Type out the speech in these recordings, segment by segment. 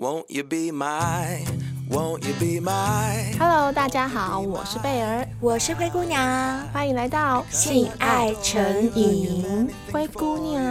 Won't you be my, won't you be my? Hello，大家好，我是贝儿，我是灰姑娘，欢迎来到性爱成瘾。灰姑娘，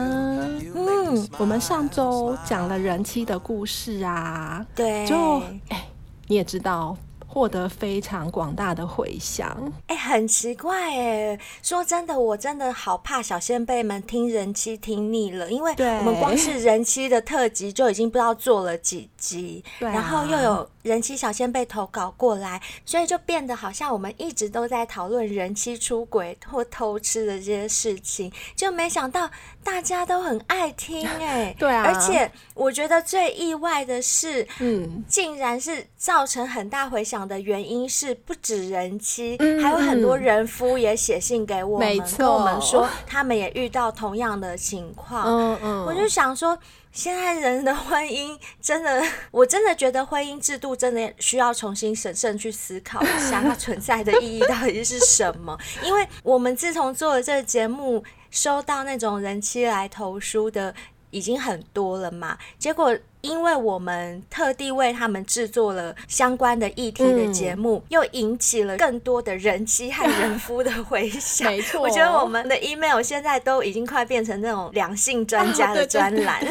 嗯，我们上周讲了人妻的故事啊，对，就哎，你也知道。获得非常广大的回响，哎、欸，很奇怪哎。说真的，我真的好怕小先辈们听人妻听腻了，因为我们光是人妻的特辑就已经不知道做了几集，然后又有人妻小仙被投稿过来，所以就变得好像我们一直都在讨论人妻出轨或偷吃的这些事情，就没想到大家都很爱听哎。对啊，而且我觉得最意外的是，嗯，竟然是造成很大回响的原因是不止人妻，嗯、还有很多人夫也写信给我们，跟我们说他们也遇到同样的情况。嗯嗯，我就想说，现在人的婚姻真的，我真的觉得婚姻制度真的需要重新审慎去思考一下，它存在的意义到底是什么？因为我们自从做了这个节目，收到那种人妻来投书的已经很多了嘛，结果。因为我们特地为他们制作了相关的议题的节目，嗯、又引起了更多的人妻和人夫的回响。没错，我觉得我们的 email 现在都已经快变成那种两性专家的 专栏，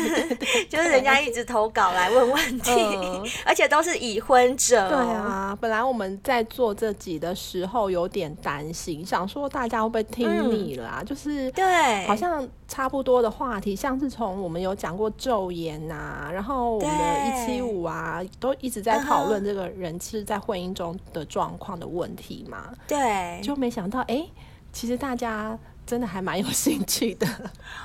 就是人家一直投稿来问问题，呃、而且都是已婚者。对啊，本来我们在做这集的时候有点担心，想说大家会不会听腻了啊？嗯、就是对，好像差不多的话题，像是从我们有讲过咒言呐、啊，然后。我们的一七五啊，都一直在讨论这个人是在婚姻中的状况的问题嘛。对，就没想到，哎，其实大家真的还蛮有兴趣的。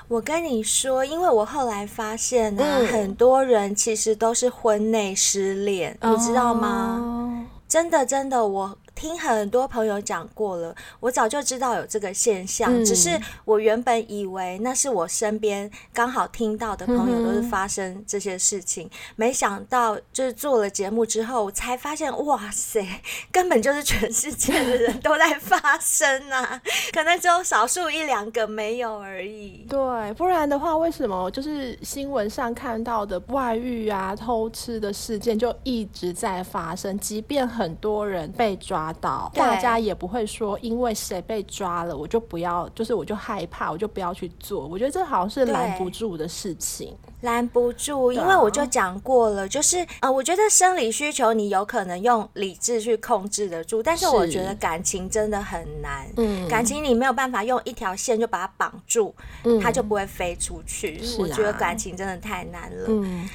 我跟你说，因为我后来发现呢、啊，嗯、很多人其实都是婚内失恋，哦、你知道吗？真的，真的，我。听很多朋友讲过了，我早就知道有这个现象，嗯、只是我原本以为那是我身边刚好听到的朋友都是发生这些事情，嗯、没想到就是做了节目之后我才发现，哇塞，根本就是全世界的人都在发生啊，可能只有少数一两个没有而已。对，不然的话，为什么就是新闻上看到的外遇啊、偷吃的事件就一直在发生，即便很多人被抓。到大家也不会说，因为谁被抓了，我就不要，就是我就害怕，我就不要去做。我觉得这好像是拦不住的事情，拦不住，因为我就讲过了，就是呃，我觉得生理需求你有可能用理智去控制得住，但是我觉得感情真的很难。嗯，感情你没有办法用一条线就把它绑住，嗯，它就不会飞出去。我觉得感情真的太难了。嗯。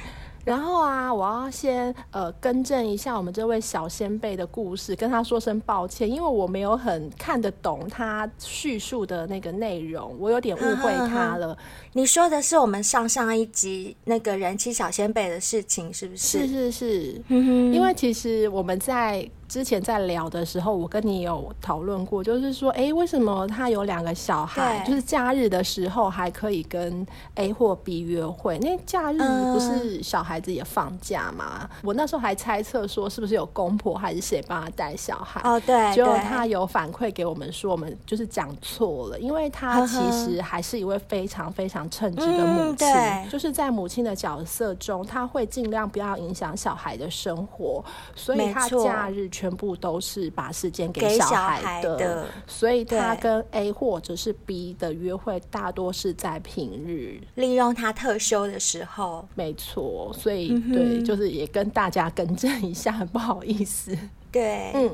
然后啊，我要先呃更正一下我们这位小先辈的故事，跟他说声抱歉，因为我没有很看得懂他叙述的那个内容，我有点误会他了。呵呵呵，你说的是我们上上一集那个人妻小先辈的事情，是不是？是是是，因为其实我们在。之前在聊的时候，我跟你有讨论过，就是说，哎，为什么他有两个小孩，就是假日的时候还可以跟 A 或 B 约会？那假日不是小孩子也放假吗？嗯、我那时候还猜测说，是不是有公婆还是谁帮他带小孩？哦，对，结果他有反馈给我们说，我们就是讲错了，因为他其实还是一位非常非常称职的母亲，嗯、就是在母亲的角色中，他会尽量不要影响小孩的生活，所以他假日。全部都是把时间给小孩的，的所以他跟 A 或者是 B 的约会大多是在平日，利用他特休的时候。没错，所以、嗯、对，就是也跟大家更正一下，不好意思。对，嗯，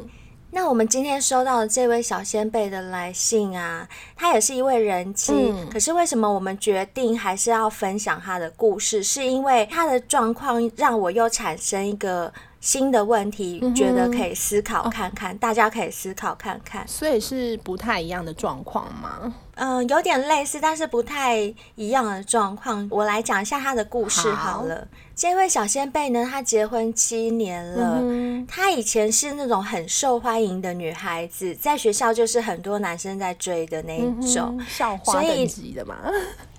那我们今天收到的这位小先辈的来信啊，他也是一位人妻，嗯、可是为什么我们决定还是要分享他的故事？是因为他的状况让我又产生一个。新的问题，觉得可以思考看看，大家可以思考看看。所以是不太一样的状况吗？嗯、呃，有点类似，但是不太一样的状况。我来讲一下他的故事好了。好，这位小仙贝呢，她结婚七年了。嗯，她以前是那种很受欢迎的女孩子，在学校就是很多男生在追的那一种，校花等级的嘛。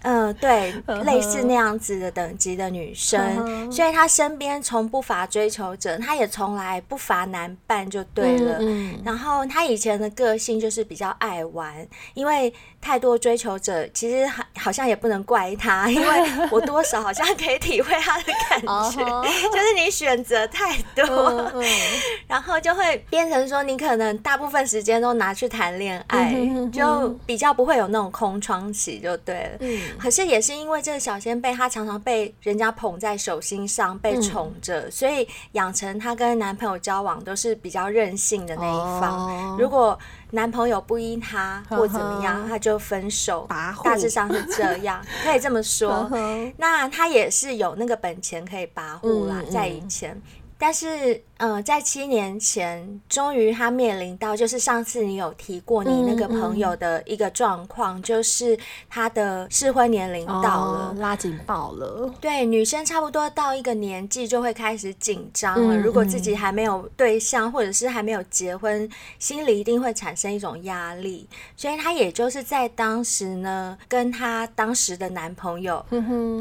嗯、呃，对，类似那样子的等级的女生，所以她身边从不乏追求者，她也从来不乏男伴就对了。嗯，然后她以前的个性就是比较爱玩，因为太多追求者，其实好好像也不能怪他，因为我多少好像可以体会他的感觉，就是你选择太多，然后就会变成说你可能大部分时间都拿去谈恋爱，就比较不会有那种空窗期，就对了。嗯，可是也是因为这个小仙贝，她常常被人家捧在手心上，被宠着，嗯、所以养成她跟男朋友交往都是比较任性的那一方。哦、如果男朋友不依她 或怎么样，她就分手。大致上是这样，可以这么说。那她也是有那个本钱可以跋扈啦，在以前。但是，呃，在七年前，终于他面临到，就是上次你有提过你那个朋友的一个状况，嗯嗯、就是他的适婚年龄到了，哦、拉警报了。对，女生差不多到一个年纪就会开始紧张了。嗯、如果自己还没有对象，或者是还没有结婚，心里一定会产生一种压力。所以她也就是在当时呢，跟她当时的男朋友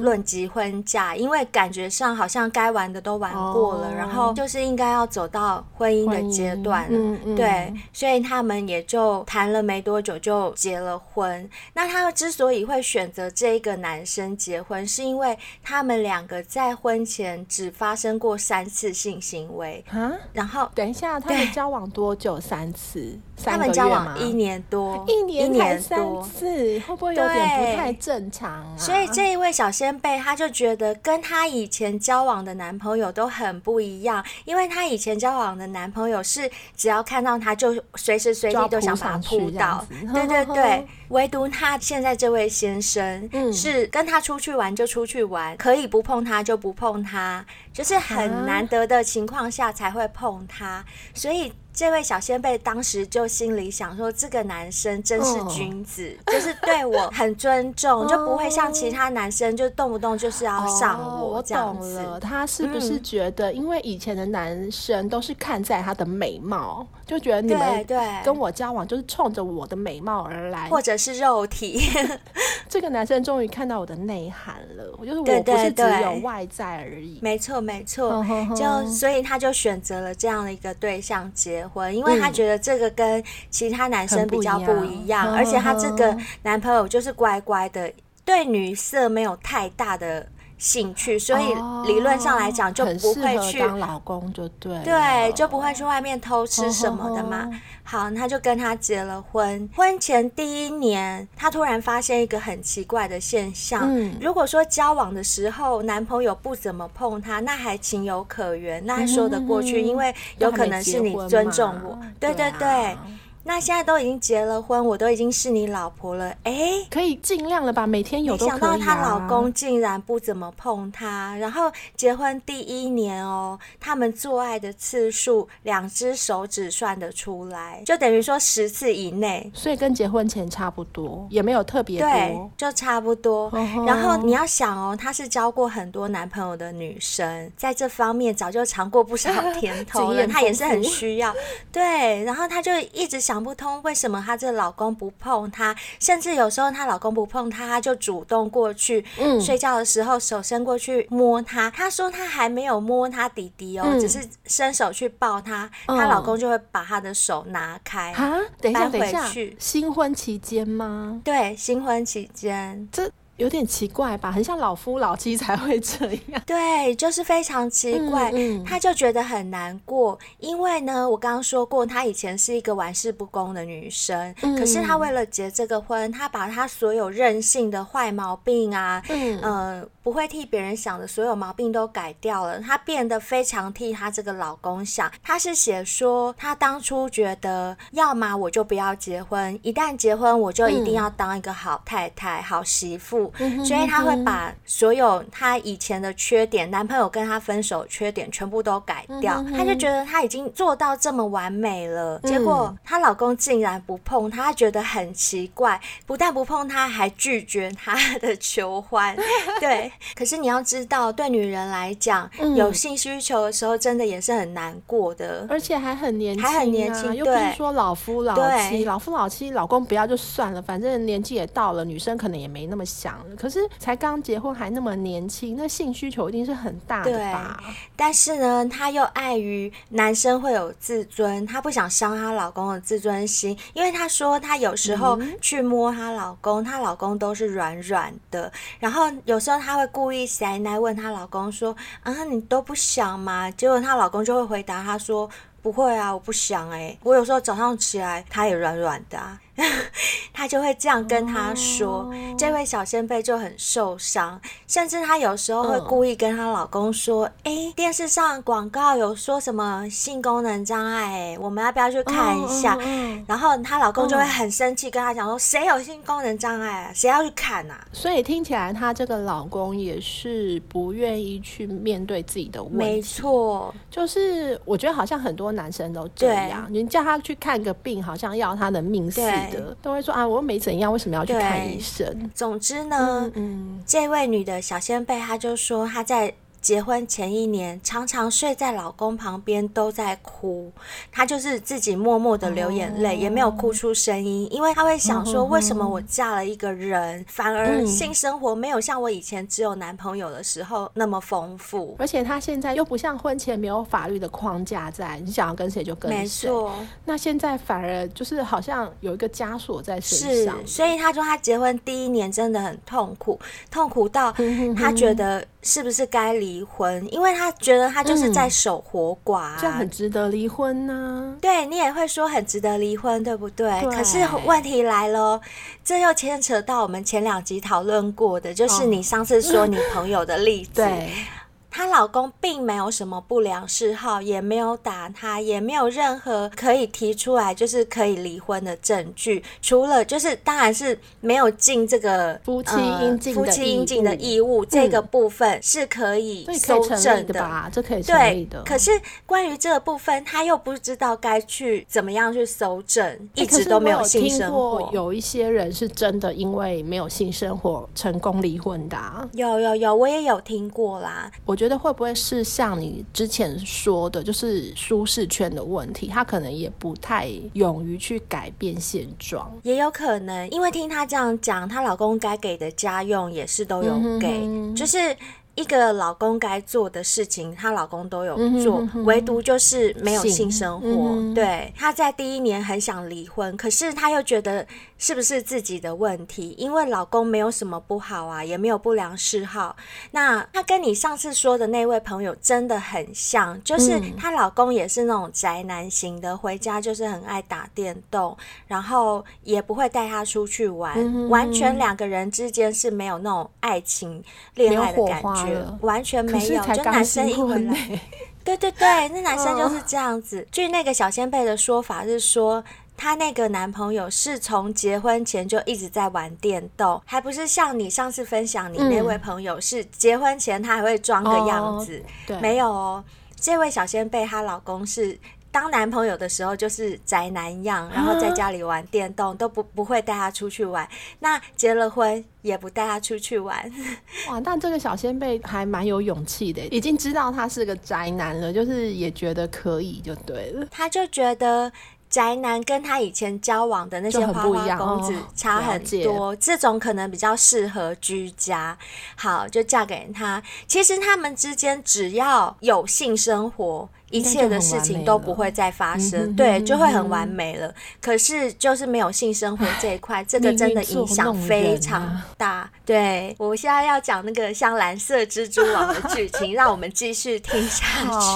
论及婚嫁，嗯、因为感觉上好像该玩的都玩过了，哦、然后就是应该。要走到婚姻的阶段，嗯嗯、对，所以他们也就谈了没多久就结了婚。那他之所以会选择这个男生结婚，是因为他们两个在婚前只发生过三次性行为啊。然后等一下，他们交往多久？三次？他们交往一年多，一年才三次，会不会有点不太正常啊？所以这一位小仙贝，他就觉得跟他以前交往的男朋友都很不一样，因为他以前交往的男朋友是只要看到他就随时随地都想把他扑倒，对对对。唯独他现在这位先生，是跟他出去玩就出去玩，可以不碰他就不碰他，就是很难得的情况下才会碰他，所以。这位小先辈当时就心里想说：“这个男生真是君子，哦、就是对我很尊重，哦、就不会像其他男生就动不动就是要上我这样子。哦”我懂了，他是不是觉得，因为以前的男生都是看在他的美貌，就觉得你们跟我交往就是冲着我的美貌而来，或者是肉体。这个男生终于看到我的内涵了，我就是我不是只有外在而已。没错，没错，就所以他就选择了这样的一个对象结婚，因为他觉得这个跟其他男生比较不一样，而且他这个男朋友就是乖乖的，对女色没有太大的兴趣，所以理论上来讲就不会去当老公，就对，对，就不会去外面偷吃什么的嘛。好，他就跟他结了婚。婚前第一年，他突然发现一个很奇怪的现象。嗯，如果说交往的时候男朋友不怎么碰他，那还情有可原，那还说得过去，因为有可能是你尊重我。对对对。那现在都已经结了婚，我都已经是你老婆了，哎、欸，可以尽量了吧？每天有都、啊、想到她老公竟然不怎么碰她，然后结婚第一年哦，他们做爱的次数两只手指算得出来，就等于说十次以内，所以跟结婚前差不多，也没有特别多，对，就差不多。然后你要想哦，她是交过很多男朋友的女生，在这方面早就尝过不少甜头了，她也是很需要。对，然后她就一直想。想不通为什么她这老公不碰她，甚至有时候她老公不碰她，她就主动过去，嗯，睡觉的时候手伸过去摸她。她说她还没有摸她弟弟哦，嗯、只是伸手去抱他，她、嗯、老公就会把她的手拿开啊。等一下，等一下，新婚期间吗？对，新婚期间这。有点奇怪吧，很像老夫老妻才会这样。对，就是非常奇怪。嗯嗯、他就觉得很难过，因为呢，我刚刚说过，她以前是一个玩世不恭的女生，嗯、可是她为了结这个婚，她把她所有任性的坏毛病啊，嗯、呃，不会替别人想的所有毛病都改掉了。她变得非常替她这个老公想。她是写说，她当初觉得，要么我就不要结婚，一旦结婚，我就一定要当一个好太太、嗯、好媳妇。所以他会把所有他以前的缺点，男朋友跟他分手缺点全部都改掉。他就觉得他已经做到这么完美了，结果她老公竟然不碰她，他觉得很奇怪。不但不碰她，还拒绝她的求欢。对，可是你要知道，对女人来讲，有性需求的时候，真的也是很难过的，而且还很年轻，还很年轻，又不是说老夫老妻，老夫老妻，老公不要就算了，反正年纪也到了，女生可能也没那么想。了。可是才刚结婚还那么年轻，那性需求一定是很大的吧？但是呢，她又碍于男生会有自尊，她不想伤她老公的自尊心，因为她说她有时候去摸她老公，她、嗯、老公都是软软的，然后有时候她会故意塞奶问她老公说：“啊，你都不想吗？”结果她老公就会回答她说。不会啊，我不想哎、欸。我有时候早上起来，他也软软的、啊。他就会这样跟他说，oh. 这位小仙贝就很受伤，甚至她有时候会故意跟她老公说：“哎、uh.，电视上广告有说什么性功能障碍、欸，我们要不要去看一下？” uh, uh, uh. 然后她老公就会很生气，跟她讲说：“ uh. 谁有性功能障碍啊？谁要去看啊？”所以听起来，她这个老公也是不愿意去面对自己的问题。没错，就是我觉得好像很多男生都这样，你叫他去看个病，好像要他的命似的。都会说啊，我又没怎样，为什么要去看医生？总之呢，嗯，嗯，这位女的小先辈，她就说她在。结婚前一年，常常睡在老公旁边都在哭，她就是自己默默的流眼泪，也没有哭出声音，因为她会想说，为什么我嫁了一个人，反而性生活没有像我以前只有男朋友的时候那么丰富，而且她现在又不像婚前没有法律的框架在，你想要跟谁就跟谁，没错。那现在反而就是好像有一个枷锁在身上，所以她说她结婚第一年真的很痛苦，痛苦到她觉得。是不是该离婚？因为他觉得他就是在守活寡，啊，这很值得离婚呢，啊。对，你也会说很值得离婚，对不对？对。可是问题来了，这又牵扯到我们前两集讨论过的，就是你上次说你朋友的例子。她老公并没有什么不良嗜好，也没有打她，也没有任何可以提出来就是可以离婚的证据，除了就是当然是没有尽这个夫妻应尽夫妻应尽的义务，这个部分是可以搜证的吧？这可以成立的。对，可是关于这个部分，他又不知道该去怎么样去搜证，一直都没有性生活。有一些人是真的因为没有性生活成功离婚的啊。有有有，我也有听过啦。我觉得会不会是像你之前说的，就是舒适圈的问题？她可能也不太勇于去改变现状，也有可能，因为听她这样讲，她老公该给的家用也是都有给，嗯、就是。一个老公该做的事情，她老公都有做，嗯哼哼，唯独就是没有性生活。嗯、对，她在第一年很想离婚，可是她又觉得是不是自己的问题？因为老公没有什么不好啊，也没有不良嗜好。那她跟你上次说的那位朋友真的很像，就是她老公也是那种宅男型的，回家就是很爱打电动，然后也不会带她出去玩，嗯、完全两个人之间是没有那种爱情恋爱的感觉。完全没有，就男生一回来，对对对，那男生就是这样子。据那个小仙贝的说法是说，她那个男朋友是从结婚前就一直在玩电动，还不是像你上次分享你那位朋友是结婚前他还会装个样子，没有哦。这位小仙贝她老公是。当男朋友的时候就是宅男样，然后在家里玩电动，都不不会带他出去玩。那结了婚也不带他出去玩。哇，但这个小仙贝还蛮有勇气的，已经知道他是个宅男了，就是也觉得可以就对了。他就觉得。宅男跟他以前交往的那些花花公子差很多，哦、这种可能比较适合居家。好，就嫁给他。其实他们之间只要有性生活，一切的事情都不会再发生，对，就会很完美了。可是就是没有性生活这一块，这个真的影响非常大。对，我现在要讲那个像蓝色蜘蛛网的剧情，让我们继续听下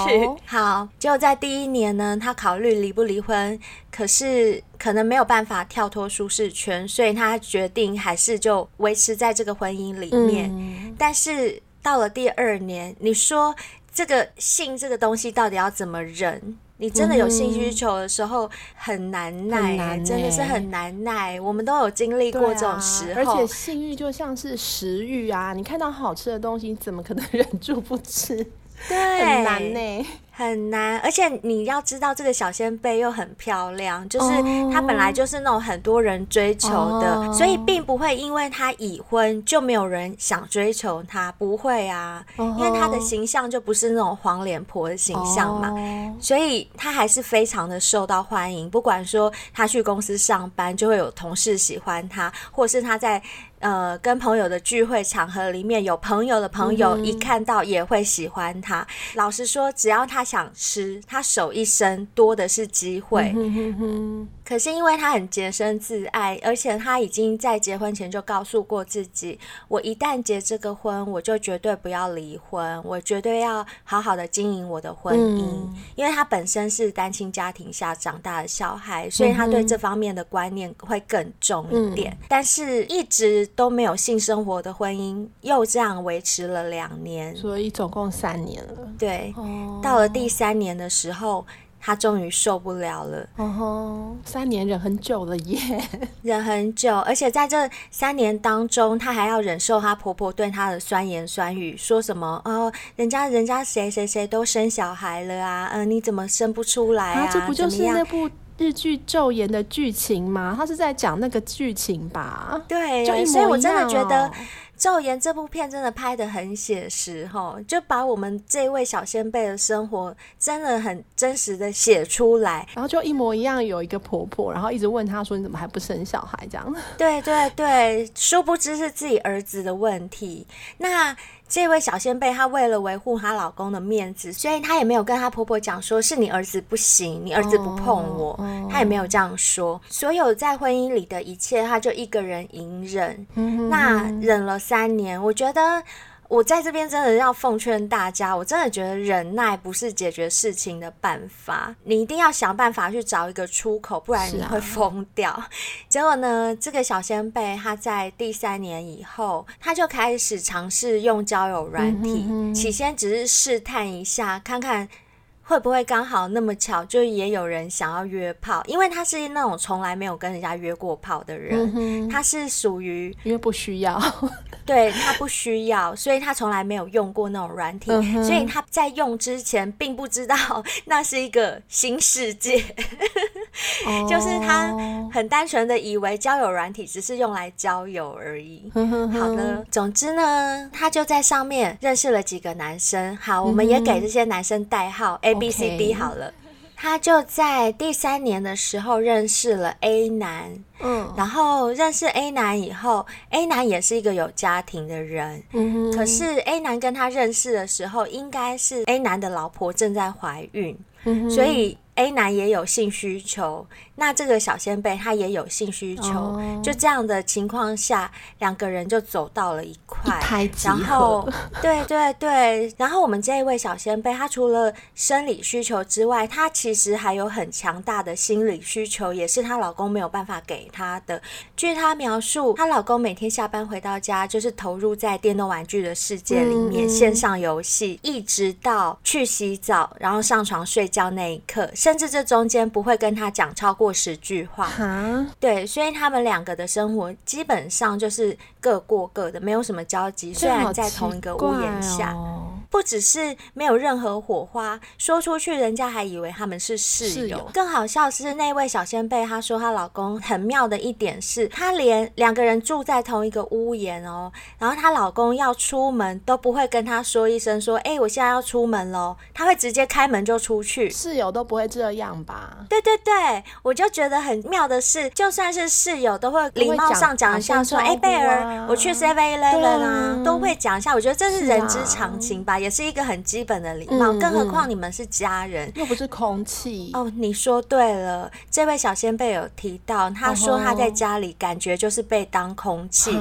去。好，就在第一年呢，他考虑离不离婚，可是可能没有办法跳脱舒适圈，所以他决定还是就维持在这个婚姻里面。嗯、但是到了第二年，你说。这个性这个东西到底要怎么忍？你真的有性需求的时候很难耐，真的是很难耐。我们都有经历过这种时候，啊、而且性欲就像是食欲啊，你看到好吃的东西，你怎么可能 忍住不吃？对，很难呢、欸。很难，而且你要知道，这个小仙贝又很漂亮，就是她本来就是那种很多人追求的，oh. 所以并不会因为她已婚就没有人想追求她，不会啊，oh. 因为她的形象就不是那种黄脸婆的形象嘛，oh. 所以她还是非常的受到欢迎。不管说她去公司上班，就会有同事喜欢她，或是她在。呃，跟朋友的聚会场合里面，有朋友的朋友一看到也会喜欢他。嗯、老实说，只要他想吃，他手一伸，多的是机会。嗯、哼哼可是因为他很洁身自爱，而且他已经在结婚前就告诉过自己，我一旦结这个婚，我就绝对不要离婚，我绝对要好好的经营我的婚姻。嗯、因为他本身是单亲家庭下长大的小孩，所以他对这方面的观念会更重一点。嗯、但是一直。都没有性生活的婚姻，又这样维持了两年，所以总共三年了。对，哦、到了第三年的时候，他终于受不了了。哦，三年忍很久了耶，忍很久，而且在这三年当中，她还要忍受她婆婆对她的酸言酸语，说什么哦，人家人家谁谁谁都生小孩了啊，嗯、呃，你怎么生不出来啊？啊这不就是那部？日剧《昼颜》的剧情吗？他是在讲那个剧情吧？对，就所以我真的觉得《骤颜》这部片真的拍的很写实哈，就把我们这位小先辈的生活真的很真实的写出来，然后就一模一样，有一个婆婆，然后一直问她说：“你怎么还不生小孩？”这样。对对对，殊不知是自己儿子的问题。那。这位小先贝，她为了维护她老公的面子，所以她也没有跟她婆婆讲说是你儿子不行，你儿子不碰我，她也没有这样说。所有在婚姻里的一切，她就一个人隐忍。那忍了三年，我觉得。我在这边真的要奉劝大家，我真的觉得忍耐不是解决事情的办法，你一定要想办法去找一个出口，不然你会疯掉。啊、结果呢，这个小先贝他在第三年以后，他就开始尝试用交友软体，嗯、哼哼起先只是试探一下，看看。会不会刚好那么巧，就也有人想要约炮？因为他是那种从来没有跟人家约过炮的人，嗯、他是属于因为不需要，对，他不需要，所以他从来没有用过那种软体，嗯、所以他在用之前并不知道 那是一个新世界，哦、就是他很单纯的以为交友软体只是用来交友而已。好的，总之呢，他就在上面认识了几个男生。好，我们也给这些男生代号 A。B C D 好了，他就在第三年的时候认识了 A 男，嗯，然后认识 A 男以后，A 男也是一个有家庭的人，嗯，可。是 A 男跟他认识的时候，应该是 A 男的老婆正在怀孕，嗯，所以 A 男也有性需求。那这个小仙贝他也有性需求，oh. 就这样的情况下，两个人就走到了一块，一然后对对对，然后我们这一位小仙贝，他除了生理需求之外，他其实还有很强大的心理需求，也是她老公没有办法给她的。据她描述，她老公每天下班回到家，就是投入在电动玩具的世界里面，嗯、线上游戏，一直到去洗澡，然后上床睡觉那一刻，甚至这中间不会跟他讲超过。十句话，对，所以他们两个的生活基本上就是各过各的，没有什么交集。虽然在同一个屋檐下，哦、不只是没有任何火花，说出去人家还以为他们是室友。更好笑是那位小仙贝，她说她老公很妙的一点是，她连两个人住在同一个屋檐哦，然后她老公要出门都不会跟她说一声说，哎、欸，我现在要出门喽，他会直接开门就出去。室友都不会这样吧？对对对，我。就觉得很妙的是，就算是室友，都会礼貌上讲一下，说：“哎，贝儿，我去 Seven Eleven 啊，都会讲一下。”我觉得这是人之常情吧，也是一个很基本的礼貌。更何况你们是家人，又不是空气。哦，你说对了。这位小先辈有提到，他说他在家里感觉就是被当空气。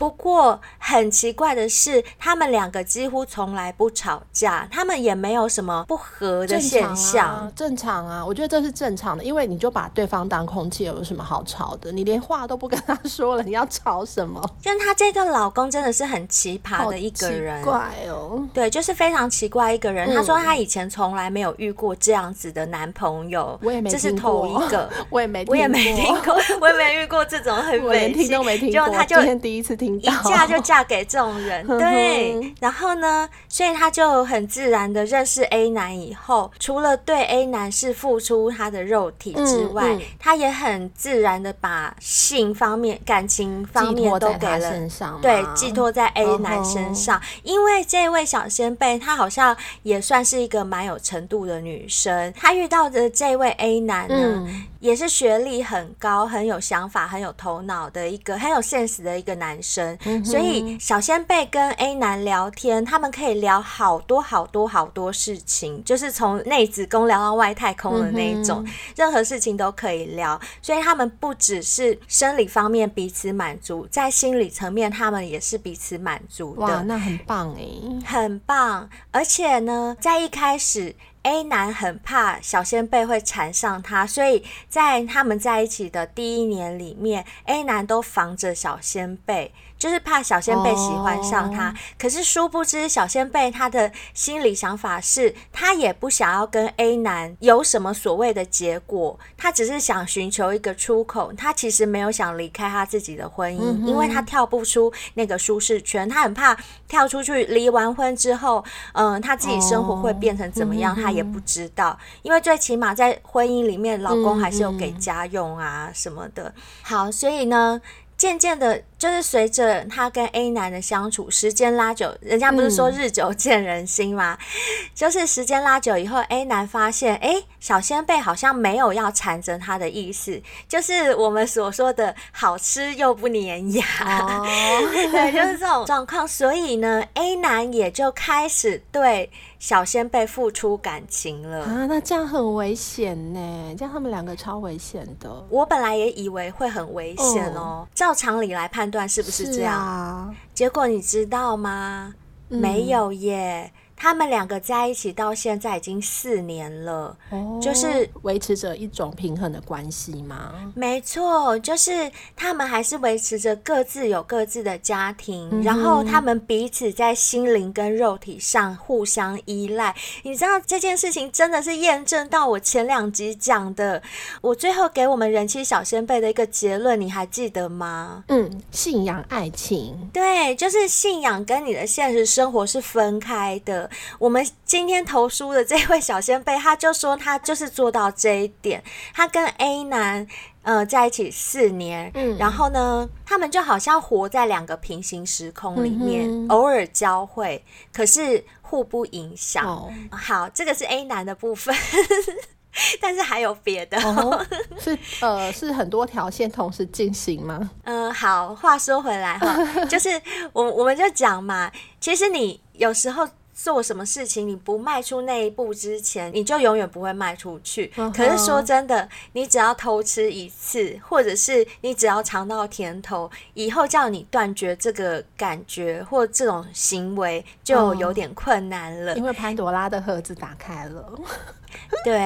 不过很奇怪的是，他们两个几乎从来不吵架，他们也没有什么不和的现象。正常啊，我觉得这是正常的，因为你就把。对方当空气，有什么好吵的？你连话都不跟他说了，你要吵什么？就他这个老公真的是很奇葩的一个人，怪哦。对，就是非常奇怪一个人。他、嗯、说他以前从来没有遇过这样子的男朋友，我也没听过，这是头一个，我也没，我也没听过，我也没遇过这种很 没听都没听过，就他就今天第一次听到，一嫁就嫁嫁给这种人。对，然后呢，所以他就很自然的认识 A 男以后，除了对 A 男是付出他的肉体之外，嗯嗯、他也很自然的把性方面、感情方面都给了，对，寄托在 A 男身上。哦、因为这位小先辈，她好像也算是一个蛮有程度的女生，她遇到的这位 A 男呢。也是学历很高、很有想法、很有头脑的一个很有 sense 的一个男生，嗯、所以小仙贝跟 A 男聊天，他们可以聊好多好多好多事情，就是从内子宫聊到外太空的那一种，嗯、任何事情都可以聊。所以他们不只是生理方面彼此满足，在心理层面他们也是彼此满足的。哇，那很棒诶，很棒！而且呢，在一开始。A 男很怕小仙贝会缠上他，所以在他们在一起的第一年里面，A 男都防着小仙贝。就是怕小仙贝喜欢上他，oh. 可是殊不知小仙贝他的心理想法是，他也不想要跟 A 男有什么所谓的结果，他只是想寻求一个出口。他其实没有想离开他自己的婚姻，mm hmm. 因为他跳不出那个舒适圈，他很怕跳出去离完婚之后，嗯、呃，他自己生活会变成怎么样，oh. 他也不知道。因为最起码在婚姻里面，老公还是有给家用啊什么的。好，所以呢。渐渐的，就是随着他跟 A 男的相处，时间拉久，人家不是说日久见人心吗？嗯、就是时间拉久以后，A 男发现，哎、欸，小仙贝好像没有要缠着他的意思，就是我们所说的好吃又不粘牙，哦、对，就是这种状况。所以呢，A 男也就开始对。小仙贝付出感情了啊，那这样很危险呢，这样他们两个超危险的。我本来也以为会很危险哦，照常理来判断是不是这样？啊、结果你知道吗？嗯、没有耶。他们两个在一起到现在已经四年了，哦、就是维持着一种平衡的关系吗？没错，就是他们还是维持着各自有各自的家庭，嗯、然后他们彼此在心灵跟肉体上互相依赖。你知道这件事情真的是验证到我前两集讲的，我最后给我们人气小先辈的一个结论，你还记得吗？嗯，信仰爱情，对，就是信仰跟你的现实生活是分开的。我们今天投书的这位小仙贝，他就说他就是做到这一点。他跟 A 男呃在一起四年，嗯，然后呢，他们就好像活在两个平行时空里面，嗯、偶尔交汇，可是互不影响。哦、好，这个是 A 男的部分，但是还有别的，哦、是呃是很多条线同时进行吗？嗯、呃，好，话说回来哈，就是我我们就讲嘛，其实你有时候。做什么事情，你不迈出那一步之前，你就永远不会迈出去。Uh huh. 可是说真的，你只要偷吃一次，或者是你只要尝到甜头，以后叫你断绝这个感觉或这种行为，就有点困难了。Uh huh. 因为潘朵拉的盒子打开了。对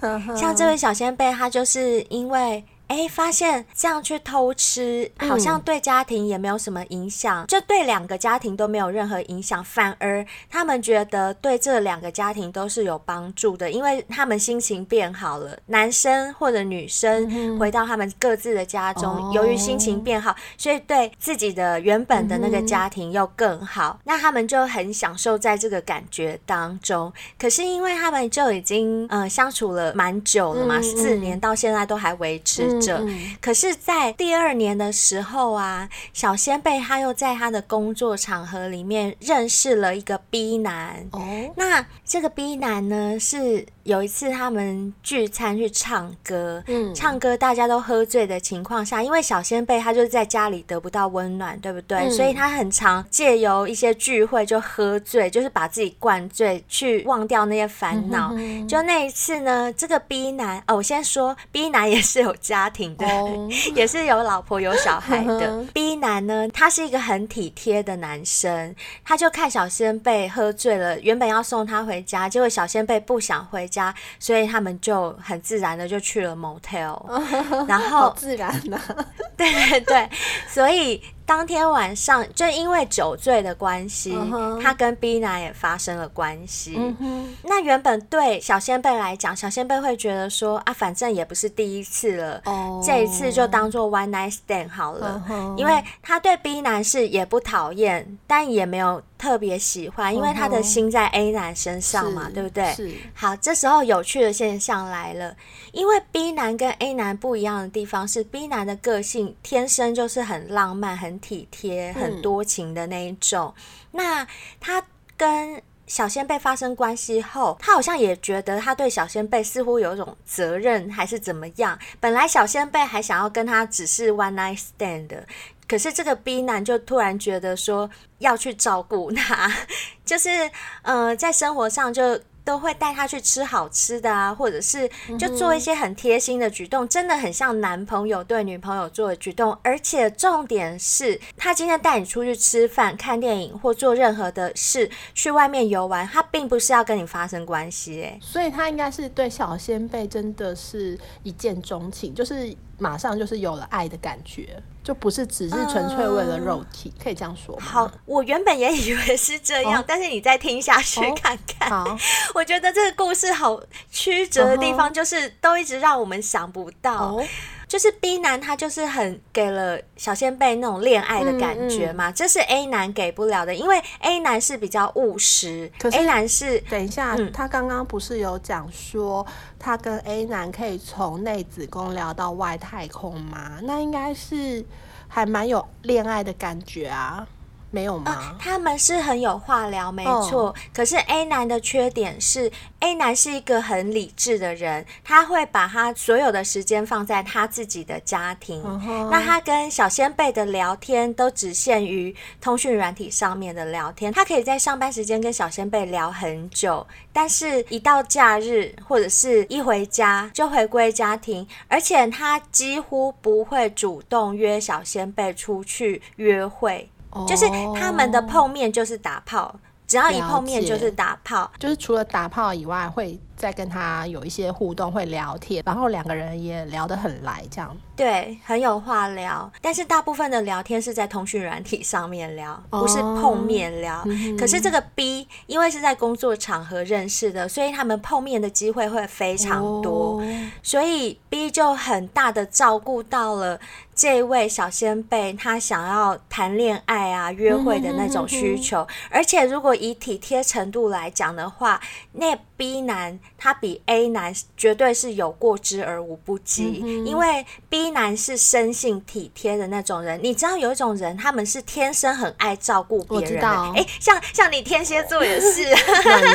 ，uh huh. 像这位小仙贝，他就是因为。哎，发现这样去偷吃，好像对家庭也没有什么影响，嗯、就对两个家庭都没有任何影响，反而他们觉得对这两个家庭都是有帮助的，因为他们心情变好了。男生或者女生回到他们各自的家中，嗯、由于心情变好，所以对自己的原本的那个家庭又更好，嗯、那他们就很享受在这个感觉当中。可是因为他们就已经嗯、呃、相处了蛮久了嘛，四、嗯、年到现在都还维持。嗯、可是，在第二年的时候啊，小仙贝他又在他的工作场合里面认识了一个 B 男。哦，那这个 B 男呢是。有一次，他们聚餐去唱歌，嗯，唱歌大家都喝醉的情况下，因为小仙贝他就在家里得不到温暖，对不对？嗯、所以他很常借由一些聚会就喝醉，就是把自己灌醉，去忘掉那些烦恼。就那一次呢，这个 B 男哦，我先说 B 男也是有家庭的，哦、也是有老婆有小孩的。B 男呢，他是一个很体贴的男生，他就看小仙贝喝醉了，原本要送他回家，结果小仙贝不想回家。所以他们就很自然的就去了 motel，然后自然的、啊，对对对，所以当天晚上就因为酒醉的关系，他、uh huh. 跟 B 男也发生了关系。Uh. 那原本对小仙贝来讲，小仙贝会觉得说啊，反正也不是第一次了，uh. 这一次就当做 one night stand 好了，uh huh. 因为他对 B 男是也不讨厌，但也没有。特别喜欢，因为他的心在 A 男身上嘛，uh. 对不对？是。好，这时候有趣的现象来了，因为 B 男跟 A 男不一样的地方是，B 男的个性天生就是很浪漫、很体贴、很多情的那一种。嗯、那他跟小仙贝发生关系后，他好像也觉得他对小仙贝似乎有一种责任，还是怎么样？本来小仙贝还想要跟他只是 one night stand 的。可是这个 B 男就突然觉得说要去照顾他，就是呃，在生活上就都会带他去吃好吃的啊，或者是就做一些很贴心的举动，真的很像男朋友对女朋友做的举动。而且重点是他今天带你出去吃饭、看电影或做任何的事，去外面游玩，他并不是要跟你发生关系，哎，所以他应该是对小仙贝真的是一见钟情，就是马上就是有了爱的感觉。就不是只是纯粹为了肉体，嗯、可以这样说吗？好，我原本也以为是这样，哦、但是你再听下去看看。哦、好，我觉得这个故事好曲折的地方，就是都一直让我们想不到。哦就是 B 男，他就是很给了小仙贝那种恋爱的感觉嘛，嗯嗯、这是 A 男给不了的，因为 A 男是比较务实。可是 A 男是等一下，嗯、他刚刚不是有讲说他跟 A 男可以从内子宫聊到外太空吗？那应该是还蛮有恋爱的感觉啊。没有吗？呃，他们是很有话聊，没错。Oh. 可是 A 男的缺点是，A 男是一个很理智的人，他会把他所有的时间放在他自己的家庭。Uh. 那他跟小仙贝的聊天都只限于通讯软体上面的聊天。他可以在上班时间跟小仙贝聊很久，但是一到假日或者是一回家就回归家庭，而且他几乎不会主动约小仙贝出去约会。就是他们的碰面就是打炮，只要一碰面就是打炮，就是除了打炮以外，会再跟他有一些互动，会聊天，然后两个人也聊得很来，这样。对，很有话聊，但是大部分的聊天是在通讯软体上面聊，不是碰面聊。Oh, 可是这个 B 因为是在工作场合认识的，所以他们碰面的机会会非常多，oh. 所以 B 就很大的照顾到了这位小仙贝他想要谈恋爱啊、约会的那种需求。而且如果以体贴程度来讲的话，那 B 男他比 A 男绝对是有过之而无不及，因为 B。男是生性体贴的那种人，你知道有一种人，他们是天生很爱照顾别人。哎、欸，像像你天蝎座也是，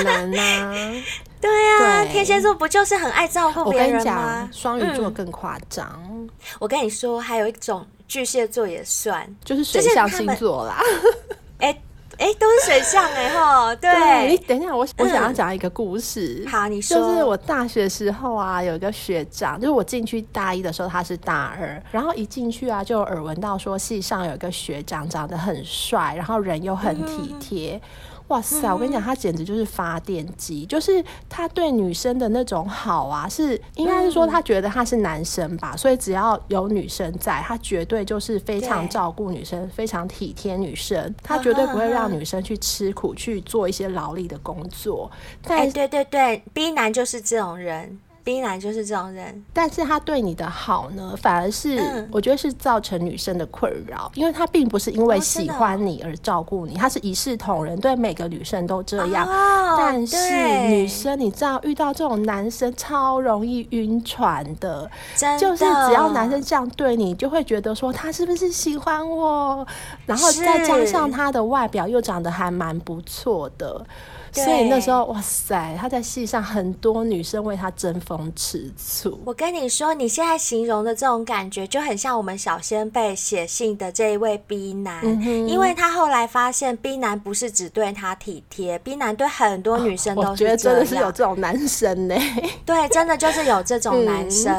暖男啊，对啊，对天蝎座不就是很爱照顾别人吗？双鱼座更夸张、嗯。我跟你说，还有一种巨蟹座也算，就是水象星座啦。哎。都是水象哎吼，对。你等一下，我我想要讲一个故事。嗯、好，你说。就是我大学时候啊，有一个学长，就是我进去大一的时候，他是大二，然后一进去啊，就耳闻到说系上有一个学长长得很帅，然后人又很体贴。嗯哇塞！我跟你讲，他简直就是发电机，就是他对女生的那种好啊，是应该是说他觉得他是男生吧，所以只要有女生在，他绝对就是非常照顾女生，非常体贴女生，他绝对不会让女生去吃苦，去做一些劳力的工作。哎，对对对，B 男就是这种人。B 男就是这种人，但是他对你的好呢，反而是我觉得是造成女生的困扰，因为他并不是因为喜欢你而照顾你，他是一视同仁，对每个女生都这样。但是女生你知道，遇到这种男生超容易晕船的，就是只要男生这样对你，就会觉得说他是不是喜欢我，然后再加上他的外表又长得还蛮不错的。对所以那时候，哇塞，他在戏上很多女生为他争风吃醋。我跟你说，你现在形容的这种感觉，就很像我们小仙贝写信的这一位 B 男，嗯、因为他后来发现 B 男不是只对他体贴，B 男对很多女生都觉得真的是有这种男生呢。对，真的就是有这种男生。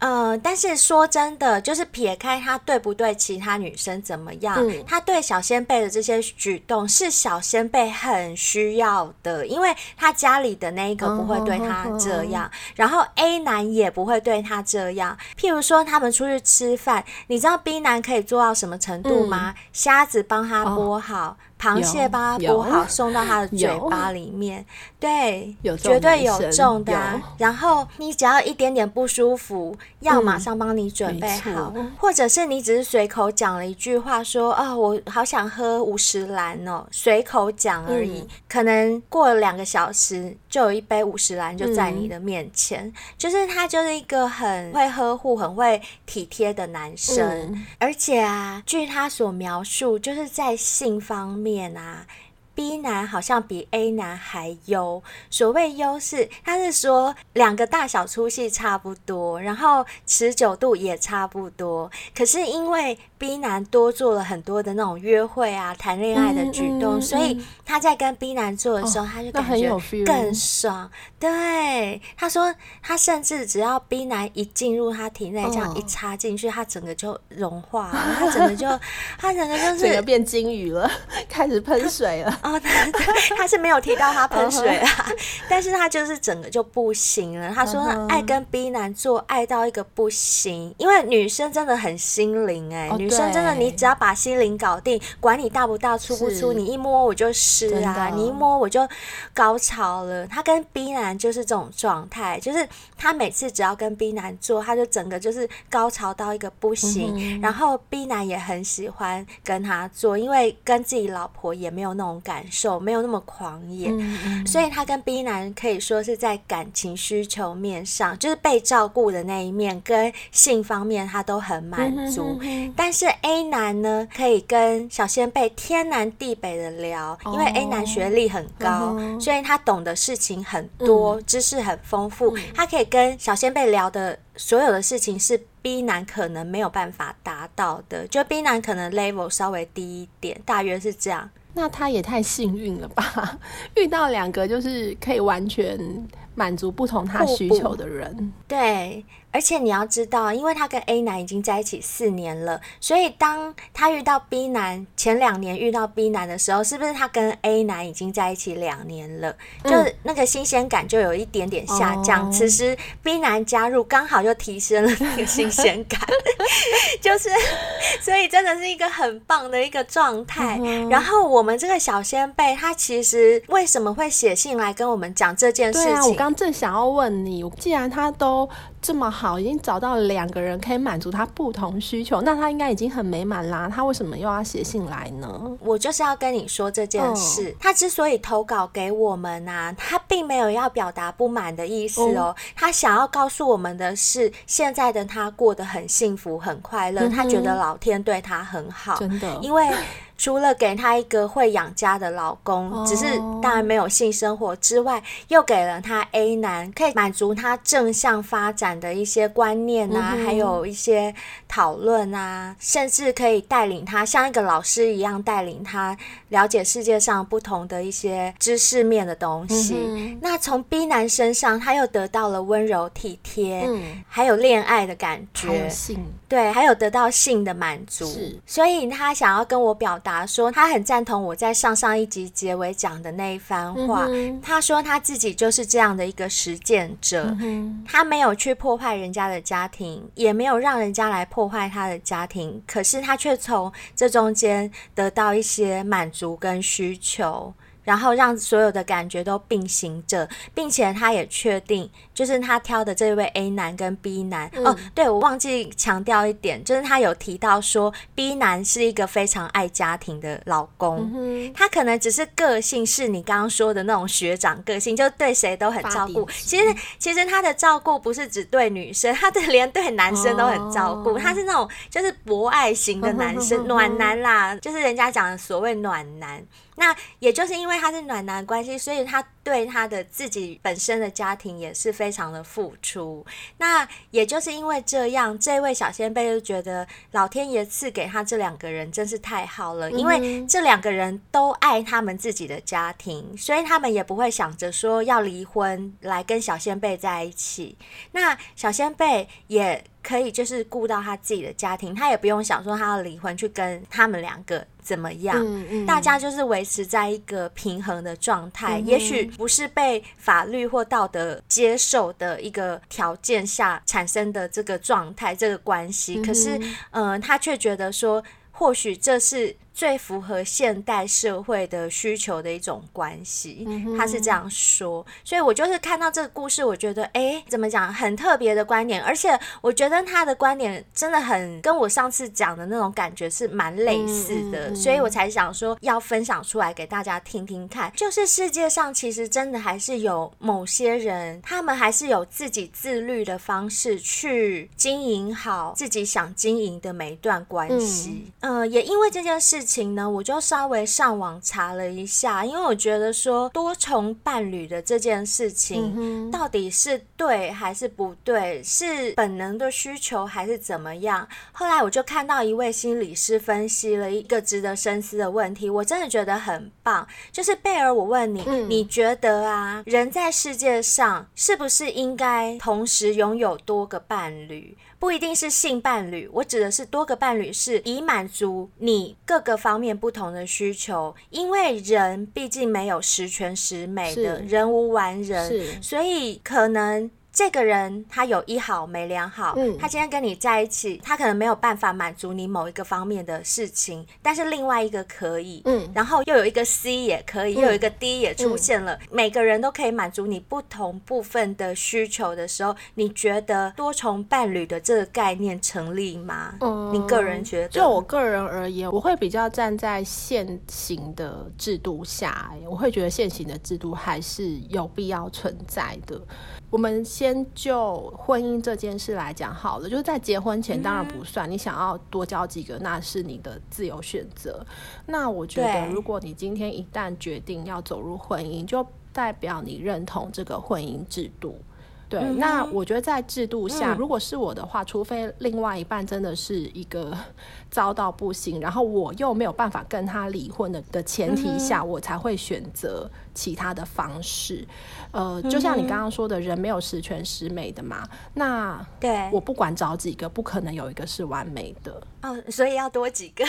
嗯、呃，但是说真的，就是撇开他对不对其他女生怎么样，嗯、他对小仙贝的这些举动是小仙贝很需要。的，因为他家里的那一个不会对他这样，然后 A 男也不会对他这样。譬如说，他们出去吃饭，你知道 B 男可以做到什么程度吗？虾子帮他剥好。螃蟹把它剥好，送到他的嘴巴里面。对，绝对有重的啊。然后你只要一点点不舒服，药马上帮你准备好，或者是你只是随口讲了一句话，说：“哦，我好想喝五十兰哦。”随口讲而已，可能过了两个小时，就有一杯五十兰就在你的面前。就是他就是一个很会呵护、很会体贴的男生，而且啊，据他所描述，就是在性方面。面啊。B 男好像比 A 男还优，所谓优势，他是说两个大小粗细差不多，然后持久度也差不多。可是因为 B 男多做了很多的那种约会啊、谈恋爱的举动，嗯嗯嗯、所以他在跟 B 男做的时候，哦、他就感觉更爽。对，他说他甚至只要 B 男一进入他体内，这样一插进去，他整个就融化了，他整个就 他整个就是整个变金鱼了，开始喷水了。哦，对，他是没有提到他喷水啊，但是他就是整个就不行了。他说爱跟 B 男做爱到一个不行，因为女生真的很心灵哎、欸，哦、女生真的你只要把心灵搞定，管你大不大粗不粗，你一摸我就湿啊，你一摸我就高潮了。他跟 B 男就是这种状态，就是他每次只要跟 B 男做，他就整个就是高潮到一个不行，嗯、然后 B 男也很喜欢跟他做，因为跟自己老婆也没有那种感。感受没有那么狂野，嗯嗯、所以他跟 B 男可以说是在感情需求面上，就是被照顾的那一面跟性方面他都很满足。但是 A 男呢，可以跟小仙贝天南地北的聊，哦、因为 A 男学历很高，嗯、所以他懂的事情很多，嗯、知识很丰富，嗯、他可以跟小仙贝聊的所有的事情是 B 男可能没有办法达到的，就 B 男可能 level 稍微低一点，大约是这样。那他也太幸运了吧！遇到两个就是可以完全满足不同他需求的人。对。而且你要知道，因为他跟 A 男已经在一起四年了，所以当他遇到 B 男前两年遇到 B 男的时候，是不是他跟 A 男已经在一起两年了？嗯、就那个新鲜感就有一点点下降。哦、此时 B 男加入，刚好就提升了那个新鲜感，就是所以真的是一个很棒的一个状态。嗯、然后我们这个小先辈，他其实为什么会写信来跟我们讲这件事情？对啊，我刚正想要问你，既然他都这么好，已经找到了两个人可以满足他不同需求，那他应该已经很美满啦。他为什么又要写信来呢？我就是要跟你说这件事。哦、他之所以投稿给我们啊，他并没有要表达不满的意思哦。哦他想要告诉我们的是，现在的他过得很幸福、很快乐。嗯、他觉得老天对他很好，真的，因为。除了给他一个会养家的老公，oh. 只是当然没有性生活之外，又给了他 A 男，可以满足他正向发展的一些观念啊，mm hmm. 还有一些讨论啊，甚至可以带领他像一个老师一样带领他了解世界上不同的一些知识面的东西。Mm hmm. 那从 B 男身上，他又得到了温柔体贴，mm hmm. 还有恋爱的感觉，性对，还有得到性的满足，所以他想要跟我表。达说他很赞同我在上上一集结尾讲的那一番话。嗯、他说他自己就是这样的一个实践者，嗯、他没有去破坏人家的家庭，也没有让人家来破破坏他的家庭，可是他却从这中间得到一些满足跟需求。然后让所有的感觉都并行着，并且他也确定，就是他挑的这位 A 男跟 B 男。嗯、哦，对，我忘记强调一点，就是他有提到说 B 男是一个非常爱家庭的老公。嗯、他可能只是个性是你刚刚说的那种学长个性，就对谁都很照顾。其实，其实他的照顾不是只对女生，他的连对男生都很照顾。哦、他是那种就是博爱型的男生，暖男啦，就是人家讲的所谓暖男。那也就是因为他是暖男关系，所以他对他的自己本身的家庭也是非常的付出。那也就是因为这样，这位小仙贝就觉得老天爷赐给他这两个人真是太好了，因为这两个人都爱他们自己的家庭，所以他们也不会想着说要离婚来跟小仙贝在一起。那小仙贝也可以就是顾到他自己的家庭，他也不用想说他要离婚去跟他们两个。怎么样？嗯嗯、大家就是维持在一个平衡的状态，嗯、也许不是被法律或道德接受的一个条件下产生的这个状态，这个关系。嗯、可是，嗯、呃，他却觉得说，或许这是。最符合现代社会的需求的一种关系，他是这样说，所以我就是看到这个故事，我觉得，哎，怎么讲，很特别的观点，而且我觉得他的观点真的很跟我上次讲的那种感觉是蛮类似的，所以我才想说要分享出来给大家听听看。就是世界上其实真的还是有某些人，他们还是有自己自律的方式去经营好自己想经营的每一段关系。嗯，也因为这件事。情呢，我就稍微上网查了一下，因为我觉得说多重伴侣的这件事情到底是对还是不对，是本能的需求还是怎么样？后来我就看到一位心理师分析了一个值得深思的问题，我真的觉得很棒。就是贝尔，我问你，你觉得啊，人在世界上是不是应该同时拥有多个伴侣？不一定是性伴侣，我指的是多个伴侣，是以满足你各个方面不同的需求。因为人毕竟没有十全十美的，人无完人，所以可能。这个人他有一好没两好，嗯，他今天跟你在一起，他可能没有办法满足你某一个方面的事情，但是另外一个可以，嗯，然后又有一个 C 也可以，嗯，又有一个 D 也出现了，嗯，每个人都可以满足你不同部分的需求的时候，你觉得多重伴侣的这个概念成立吗？嗯，你个人觉得？就我个人而言，我会比较站在现行的制度下，我会觉得现行的制度还是有必要存在的。我们先就婚姻这件事来讲好了，就是在结婚前当然不算，你想要多交几个那是你的自由选择。那我觉得，如果你今天一旦决定要走入婚姻，就代表你认同这个婚姻制度。对，那我觉得在制度下，如果是我的话，除非另外一半真的是一个糟到不行，然后我又没有办法跟他离婚的的前提下，我才会选择。其他的方式，呃，就像你刚刚说的，人没有十全十美的嘛。那对我不管找几个，不可能有一个是完美的哦，所以要多几个。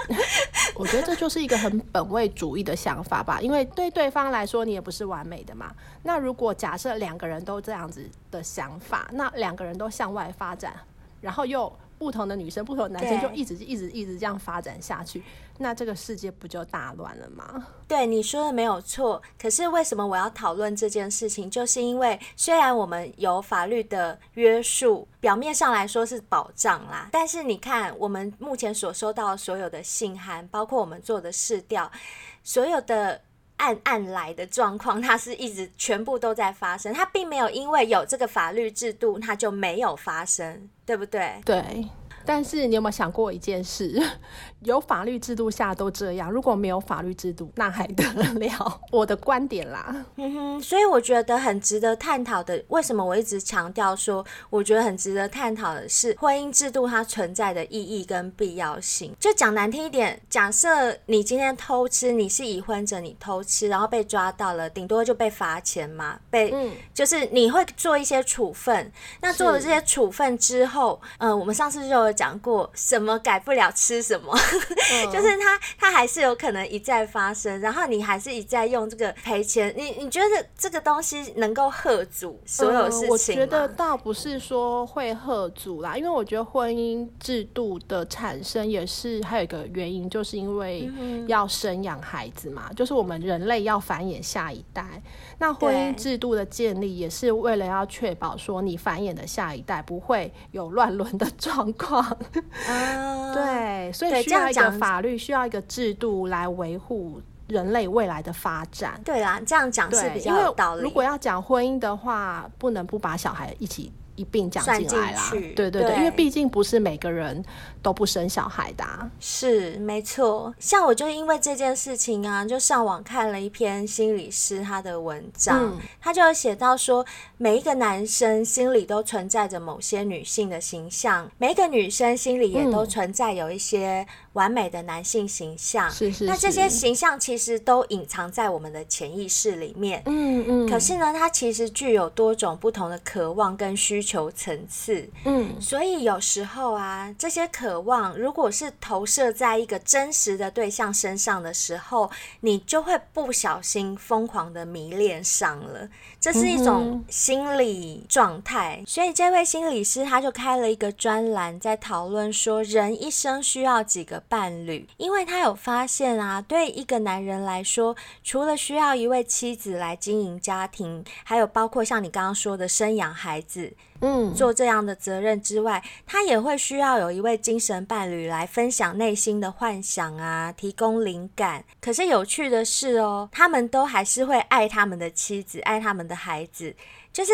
我觉得这就是一个很本位主义的想法吧，因为对对方来说，你也不是完美的嘛。那如果假设两个人都这样子的想法，那两个人都向外发展，然后又。不同的女生，不同的男生，就一直一直一直这样发展下去，那这个世界不就大乱了吗？对，你说的没有错。可是为什么我要讨论这件事情？就是因为虽然我们有法律的约束，表面上来说是保障啦，但是你看，我们目前所收到所有的信函，包括我们做的市调，所有的按按来的状况，它是一直全部都在发生，它并没有因为有这个法律制度，它就没有发生。对不对？对。但是你有没有想过一件事？有法律制度下都这样，如果没有法律制度，那还得了？我的观点啦。嗯哼，所以我觉得很值得探讨的，为什么我一直强调说，我觉得很值得探讨的是婚姻制度它存在的意义跟必要性。就讲难听一点，假设你今天偷吃，你是已婚者，你偷吃，然后被抓到了，顶多就被罚钱嘛，被、嗯、就是你会做一些处分。那做了这些处分之后，嗯、呃，我们上次就有讲过，什么改不了吃什么。就是他，他还是有可能一再发生，然后你还是一再用这个赔钱。你你觉得这个东西能够吓阻所有事情吗？我觉得倒不是说会吓阻啦，因为我觉得婚姻制度的产生也是还有一个原因，就是因为要生养孩子嘛，就是我们人类要繁衍下一代。那婚姻制度的建立也是为了要确保说你繁衍的下一代不会有乱伦的 状况。Uh, 对，所以需要一个法律，需要一个制度来维护人类未来的发展。对啦，这样讲是比较有道理。如果要讲婚姻的话，不能不把小孩一起。一并讲进来啦，对对对，对，因为毕竟不是每个人都不生小孩的啊。是没错，像我就因为这件事情啊，就上网看了一篇心理师他的文章，嗯、他就有写到说，每一个男生心里都存在着某些女性的形象，每一个女生心里也都存在有一些完美的男性形象。是是，是，那这些形象其实都隐藏在我们的潜意识里面。嗯嗯。可是呢，它其实具有多种不同的渴望跟需求。层次。嗯，所以有时候啊，这些渴望如果是投射在一个真实的对象身上的时候，你就会不小心疯狂的迷恋上了。这是一种心理状态。所以这位心理师他就开了一个专栏，在讨论说，人一生需要几个伴侣，因为他有发现啊，对一个男人来说，除了需要一位妻子来经营家庭，还有包括像你刚刚说的生养孩子，嗯，做这样的责任之外，他也会需要有一位精神伴侣来分享内心的幻想啊，提供灵感。可是有趣的是哦，他们都还是会爱他们的妻子，爱他们的孩子，就是。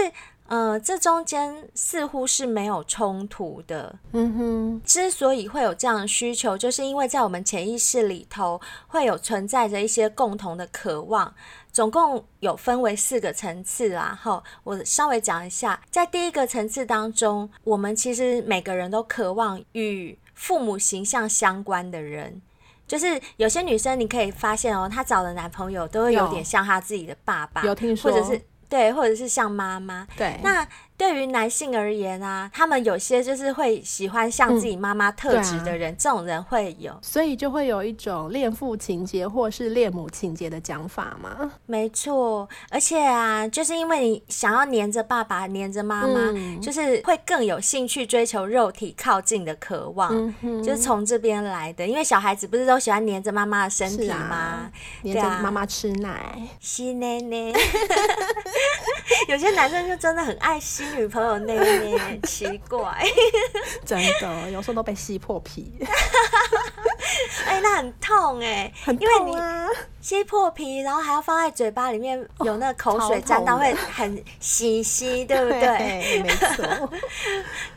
呃，这中间似乎是没有冲突的。嗯哼，之所以会有这样的需求，就是因为在我们潜意识里头会有存在着一些共同的渴望，总共有分为四个层次啦。哈，我稍微讲一下，在第一个层次当中，我们其实每个人都渴望与父母形象相关的人，就是有些女生你可以发现哦，她找的男朋友都会有点像她自己的爸爸，有听说，或者是。对，或者是像妈妈。对，那。对于男性而言啊，他们有些就是会喜欢像自己妈妈特质的人，嗯啊、这种人会有，所以就会有一种恋父情节或是恋母情节的讲法嘛。没错，而且啊，就是因为你想要黏着爸爸、黏着妈妈，嗯、就是会更有兴趣追求肉体靠近的渴望，嗯、就是从这边来的。因为小孩子不是都喜欢黏着妈妈的身体吗？黏着妈妈吃奶，吸奶奶。有些男生就真的很爱吸。女朋友那边奇怪，真的有时候都被吸破皮，哎、欸，那很痛哎、欸，很痛啊。吸破皮，然后还要放在嘴巴里面，有那个口水沾到会很稀稀，对不对？对，没错。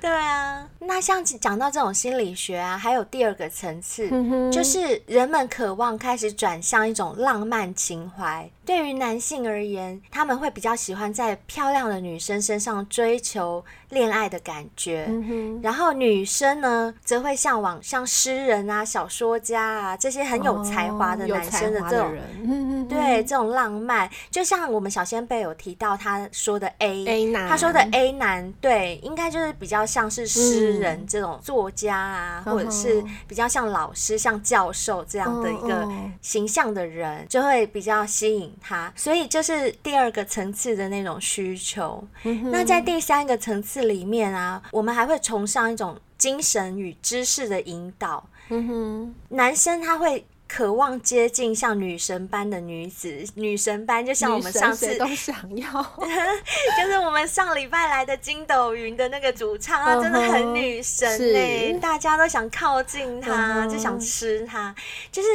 对啊，那像讲到这种心理学啊，还有第二个层次，嗯、就是人们渴望开始转向一种浪漫情怀。对于男性而言，他们会比较喜欢在漂亮的女生身上追求恋爱的感觉，嗯、然后女生呢，则会向往像诗人啊、小说家啊这些很有才华的男生的这种。嗯，对，这种浪漫，就像我们小先辈有提到他说的 A A 男，他说的 A 男，对，应该就是比较像是诗人这种作家啊，嗯、或者是比较像老师、像教授这样的一个形象的人，就会比较吸引他。所以这是第二个层次的那种需求。嗯、那在第三个层次里面啊，我们还会崇尚一种精神与知识的引导。嗯哼，男生他会。渴望接近像女神般的女子，女神般就像我们上次都想要，就是我们上礼拜来的筋斗云的那个主唱，她真的很女神哎，是。大家都想靠近她，就想吃她。就是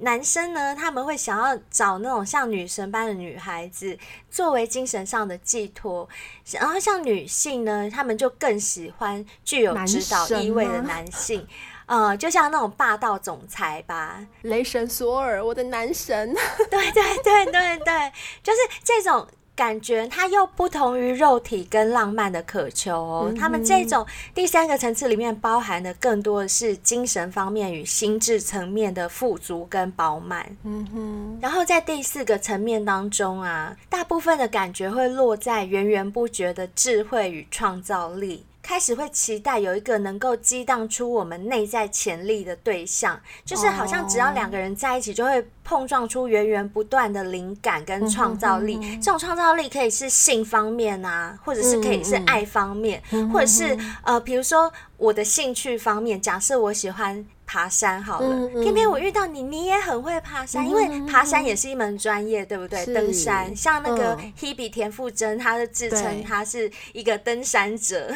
男生呢，他们会想要找那种像女神般的女孩子作为精神上的寄托，然后像女性呢，他们就更喜欢具有指导意味的男性。呃，就像那种霸道总裁吧，雷神索尔，我的男神。对对对对对，就是这种感觉，它又不同于肉体跟浪漫的渴求哦。嗯、他们这种第三个层次里面包含的更多的是精神方面与心智层面的富足跟饱满。嗯哼。然后在第四个层面当中啊，大部分的感觉会落在源源不绝的智慧与创造力。开始会期待有一个能够激荡出我们内在潜力的对象，就是好像只要两个人在一起，就会碰撞出源源不断的灵感跟创造力。这种创造力可以是性方面啊，或者是可以是爱方面，或者是呃，比如说我的兴趣方面，假设我喜欢。爬山好了，嗯嗯、偏偏我遇到你，你也很会爬山，嗯、因为爬山也是一门专业，对不对？登山，像那个 Hebe 田馥甄，她的自称她是一个登山者。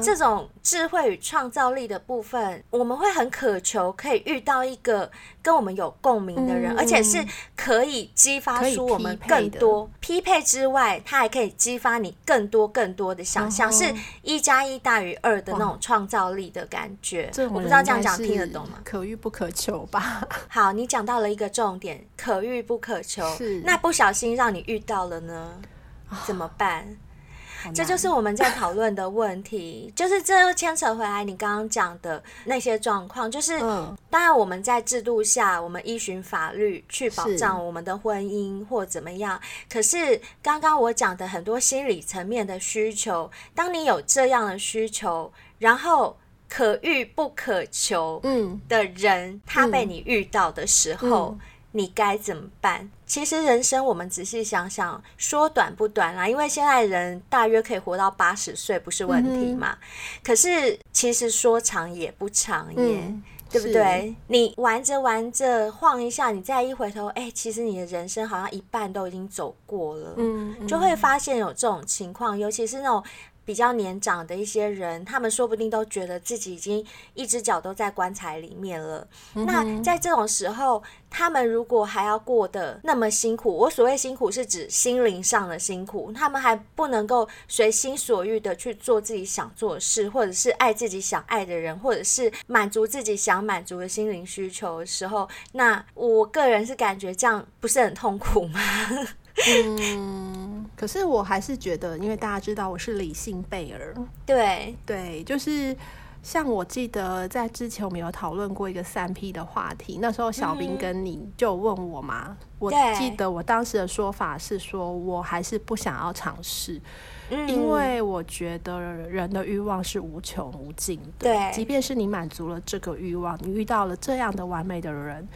这种智慧与创造力的部分，我们会很渴求可以遇到一个。跟我们有共鸣的人，嗯、而且是可以激发出我们更多匹配之外，它还可以激发你更多更多的想象，哦、是一加一大于二的那种创造力的感觉。我不知道这样讲听得懂吗？可遇不可求吧？好，你讲到了一个重点，可遇不可求。是，那不小心让你遇到了呢，怎么办？这就是我们在讨论的问题，就是这又牵扯回来你刚刚讲的那些状况，就是、嗯、当然我们在制度下，我们依循法律去保障我们的婚姻或怎么样，可是刚刚我讲的很多心理层面的需求，当你有这样的需求，然后可遇不可求的人，嗯、他被你遇到的时候。嗯嗯你该怎么办？其实人生我们仔细想想，说短不短啦，因为现在人大约可以活到八十岁，不是问题嘛。嗯、可是其实说长也不长耶，嗯、对不对？你玩着玩着晃一下，你再一回头，哎、欸，其实你的人生好像一半都已经走过了，嗯，嗯就会发现有这种情况，尤其是那种。比较年长的一些人，他们说不定都觉得自己已经一只脚都在棺材里面了。嗯、那在这种时候，他们如果还要过得那么辛苦，我所谓辛苦是指心灵上的辛苦，他们还不能够随心所欲的去做自己想做的事，或者是爱自己想爱的人，或者是满足自己想满足的心灵需求的时候，那我个人是感觉这样不是很痛苦吗？嗯，可是我还是觉得，因为大家知道我是理性贝尔，对。对，就是像我记得在之前我们有讨论过一个三 P 的话题，那时候小兵跟你就问我嘛，嗯、我记得我当时的说法是说我还是不想要尝试，嗯、因为我觉得人的欲望是无穷无尽的，对，即便是你满足了这个欲望，你遇到了这样的完美的人。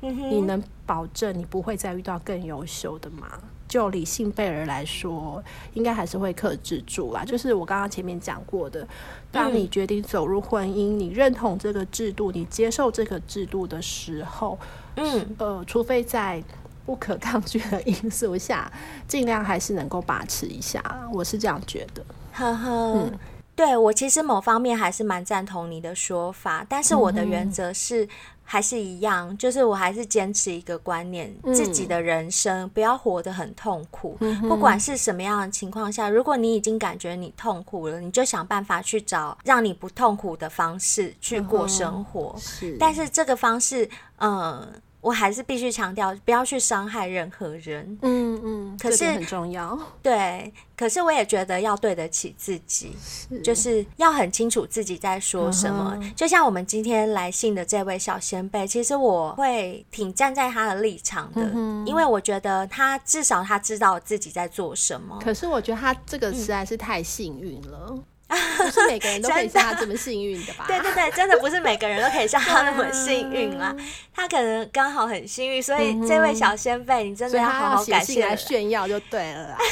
你能保证你不会再遇到更优秀的吗？就理性贝尔来说，应该还是会克制住啦。就是我刚刚前面讲过的，当你决定走入婚姻，你认同这个制度，你接受这个制度的时候，嗯，呃，除非在不可抗拒的因素下，尽量还是能够把持一下。我是这样觉得。呵呵，嗯，对，我其实某方面还是蛮赞同你的说法，但是我的原则是。还是一样，就是我还是坚持一个观念，嗯、自己的人生不要活得很痛苦。嗯、不管是什么样的情况下，如果你已经感觉你痛苦了，你就想办法去找让你不痛苦的方式去过生活。嗯、是，但是这个方式，嗯、呃。我还是必须强调，不要去伤害任何人。嗯嗯，可是很重要。对，可是我也觉得要对得起自己，是就是要很清楚自己在说什么。嗯、就像我们今天来信的这位小先辈，其实我会挺站在他的立场的，嗯、因为我觉得他至少他知道自己在做什么。可是我觉得他这个实在是太幸运了。嗯不是每个人都可以像他这么幸运的吧？对对对，真的不是每个人都可以像他那么幸运啦。他可能刚好很幸运，所以这位小仙贝，你真的要好好感谢来炫耀就对了啦。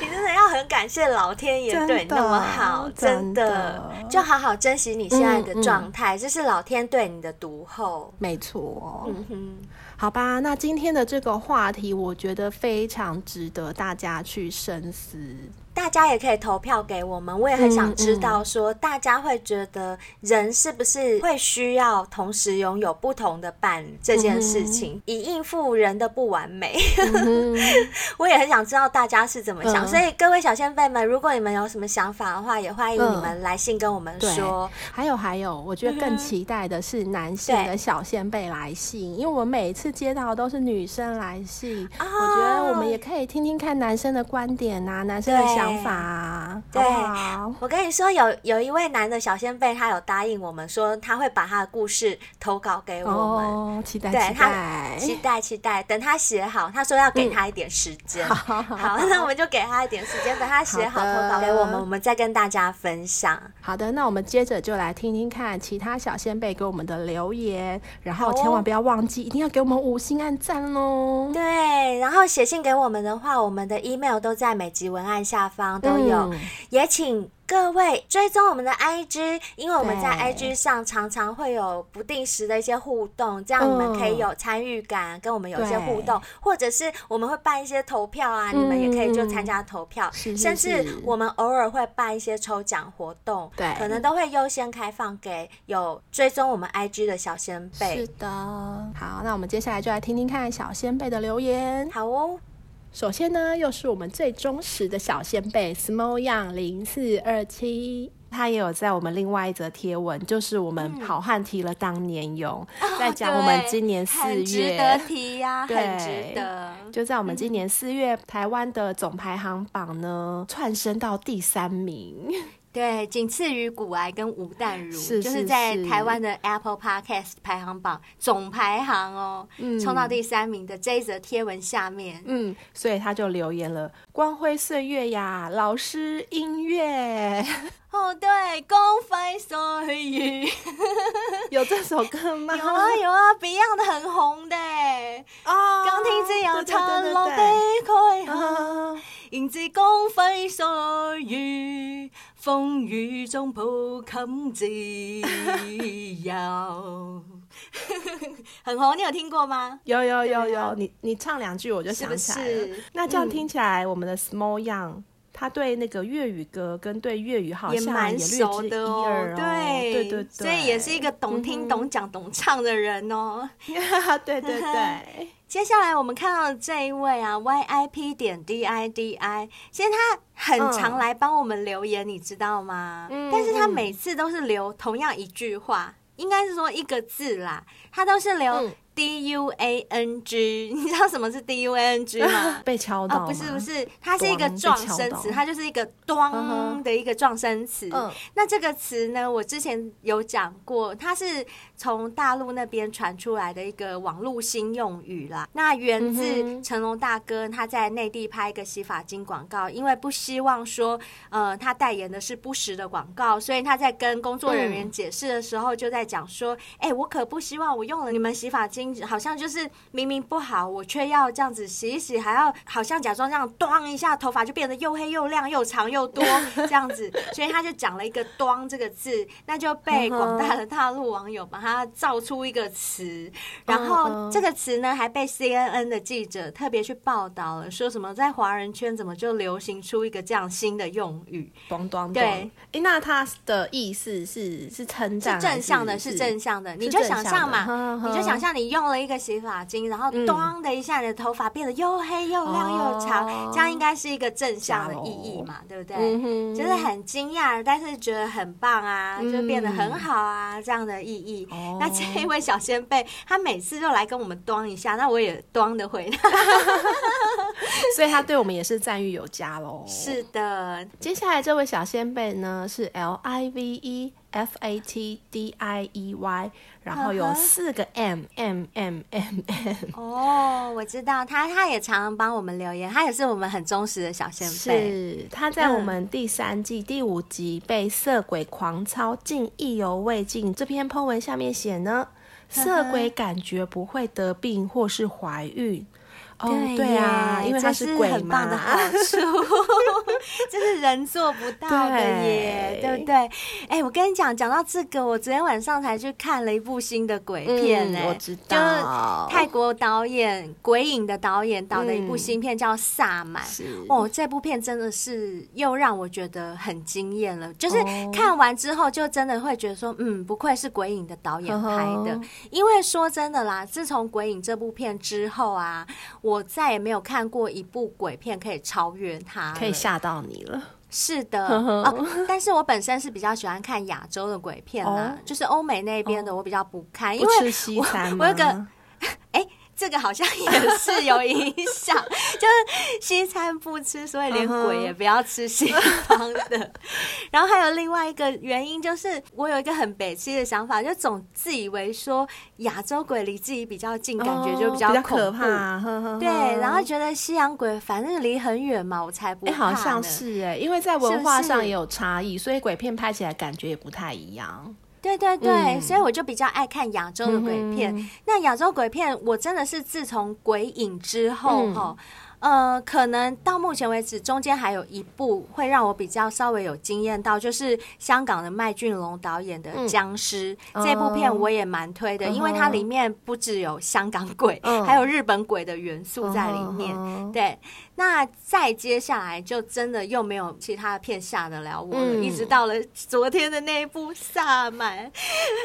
你真的要很感谢老天爷对你那么好，真的就好好珍惜你现在的状态，这是老天对你的独厚。没错，嗯哼，好吧，那今天的这个话题，我觉得非常值得大家去深思。大家也可以投票给我们，我也很想知道，说大家会觉得人是不是会需要同时拥有不同的伴这件事情，嗯、以应付人的不完美。嗯、我也很想知道大家是怎么想，嗯、所以各位小仙贝们，如果你们有什么想法的话，也欢迎你们来信跟我们说。嗯、还有还有，我觉得更期待的是男性的小仙贝来信，因为我们每一次接到都是女生来信，哦、我觉得我们也可以听听看男生的观点啊，男生的想。想法对，我跟你说，有有一位男的小仙贝，他有答应我们说他会把他的故事投稿给我们，哦、期待，对期待，期待，期待。等他写好，他说要给他一点时间。嗯、好，好，好，那我们就给他一点时间，等他写好投稿给我们，我们再跟大家分享。好的，那我们接着就来听听看其他小仙贝给我们的留言，然后千万不要忘记，一定要给我们五星按赞哦。对，然后写信给我们的话，我们的 email 都在每集文案下方都有，嗯、也请。各位追踪我们的 IG，因为我们在 IG 上常常会有不定时的一些互动，这样你们可以有参与感，跟我们有一些互动，或者是我们会办一些投票啊，你们也可以就参加投票，甚至我们偶尔会办一些抽奖活动，对，可能都会优先开放给有追踪我们 IG 的小仙贝。是的，好，那我们接下来就来听听看小仙贝的留言。好哦。首先呢，又是我们最忠实的小先辈，Small Young 零四二七，他也有在我们另外一则贴文，就是我们好汉提了当年勇，嗯、在讲我们今年四月，很值得提呀、啊，很值得。就在我们今年四月，嗯、台湾的总排行榜呢，窜升到第三名。对，仅次于骨癌跟吴淡如，是是是，就是。在台湾的 Apple Podcast 排行榜总排行哦，嗯、冲到第三名的这一则贴文下面，嗯，所以他就留言了：“光辉岁月呀，老师音乐。” 哦，对，光辉岁月有这首歌吗？有啊有啊，Beyond 的很红的哦，刚听这样唱老的开迎接光辉岁月，风雨中抱琴自由。很红，你有听过吗？有有有有，啊、你你唱两句我就想起来了。是是那这样听起来，我们的 Small Young 他对那个粤语歌跟对粤语好像也蛮熟的哦。对对对对，所以也是一个懂听、懂讲、懂唱的人哦。对对对。接下来我们看到的这一位啊，YIP 点 DIDI，其实他很常来帮我们留言，嗯、你知道吗？嗯、但是他每次都是留同样一句话，应该是说一个字啦，他都是留。嗯 D U A N G，你知道什么是 D U A N G 吗？被敲到？哦，不是不是，它是一个撞声词，它就是一个“咚”的一个撞声词。嗯、那这个词呢，我之前有讲过，它是从大陆那边传出来的一个网络新用语啦。那源自成龙大哥他在内地拍一个洗发精广告，因为不希望说呃他代言的是不实的广告，所以他在跟工作人员解释的时候，就在讲说：“哎、嗯欸，我可不希望我用了你们洗发精。”好像就是明明不好，我却要这样子洗一洗，还要好像假装这样端一下，头发就变得又黑又亮又长又多 这样子，所以他就讲了一个“端”这个字，那就被广大的大陆网友把它造出一个词，然后这个词呢还被 CNN 的记者特别去报道了，说什么在华人圈怎么就流行出一个这样新的用语“端端”。对，哎、欸，那它的意思是是称赞，是正向的，是正向的，你就想象嘛，你就想象你用。用了一个洗发精，然后咚的一下，你的头发变得又黑又亮又长，嗯、这样应该是一个正向的意义嘛，对不对？就是很惊讶，但是觉得很棒啊，嗯、就变得很好啊，这样的意义。哦、那这一位小仙贝，他每次就来跟我们咚一下，那我也咚的回他，所以他对我们也是赞誉有加喽。是的，接下来这位小仙贝呢是 L I V E。F A T D I E Y，然后有四个 M M M M M。哦，我知道他，他也常常帮我们留言，他也是我们很忠实的小仙贝。是他在我们第三季第五集被色鬼狂操，竟意犹未尽这篇 po 文下面写呢，色鬼感觉不会得病或是怀孕。哦，对啊，因为它是鬼嘛，的好处，这是人做不到的耶，对不对？哎，我跟你讲，讲到这个，我昨天晚上才去看了一部新的鬼片，哎，我知道，就是泰国导演鬼影的导演导的一部新片，叫《萨满》。哦，这部片真的是又让我觉得很惊艳了，就是看完之后就真的会觉得说，嗯，不愧是鬼影的导演拍的，因为说真的啦，自从鬼影这部片之后啊，我再也没有看过一部鬼片可以超越它，可以吓到你了。是的，哦，但是我本身是比较喜欢看亚洲的鬼片啦，就是欧美那边的我比较不看，因为我我有个，哎。这个好像也是有影响，就是西餐不吃，所以连鬼也不要吃西方的。Uh huh. 然后还有另外一个原因，就是我有一个很北七的想法，就总自以为说亚洲鬼离自己比较近，感觉就比较可怕。对，然后觉得西洋鬼反正离很远嘛，我才不怕。好像是哎，因为在文化上也有差异，是是所以鬼片拍起来感觉也不太一样。对对对，嗯、所以我就比较爱看亚洲的鬼片。嗯、那亚洲鬼片，我真的是自从《鬼影》之后，哈、嗯，呃，可能到目前为止，中间还有一部会让我比较稍微有惊艳到，就是香港的麦浚龙导演的《僵尸》嗯、这部片，我也蛮推的，嗯、因为它里面不只有香港鬼，嗯、还有日本鬼的元素在里面，嗯、对。那再接下来就真的又没有其他的片吓得了我了，嗯、一直到了昨天的那一部《萨满》，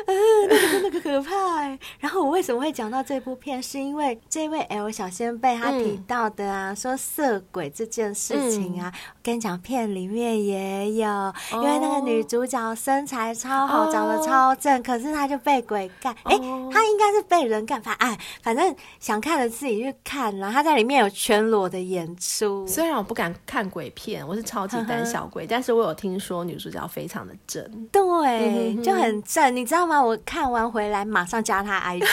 呃，那个真的可可怕。然后我为什么会讲到这部片，是因为这位 L 小先辈他提到的啊，啊，说色鬼这件事情啊，嗯、我跟你讲，片里面也有，哦、因为那个女主角身材超好，哦、长得超正，可是她就被鬼干。哎、哦，她应该是被人干，反哎，反正想看的自己去看啦。她在里面有全裸的演出。虽然我不敢看鬼片，我是超级胆小鬼，呵呵，但是我有听说女主角非常的正，对，嗯、哼哼就很正，你知道吗？我看完回来马上加她 IG，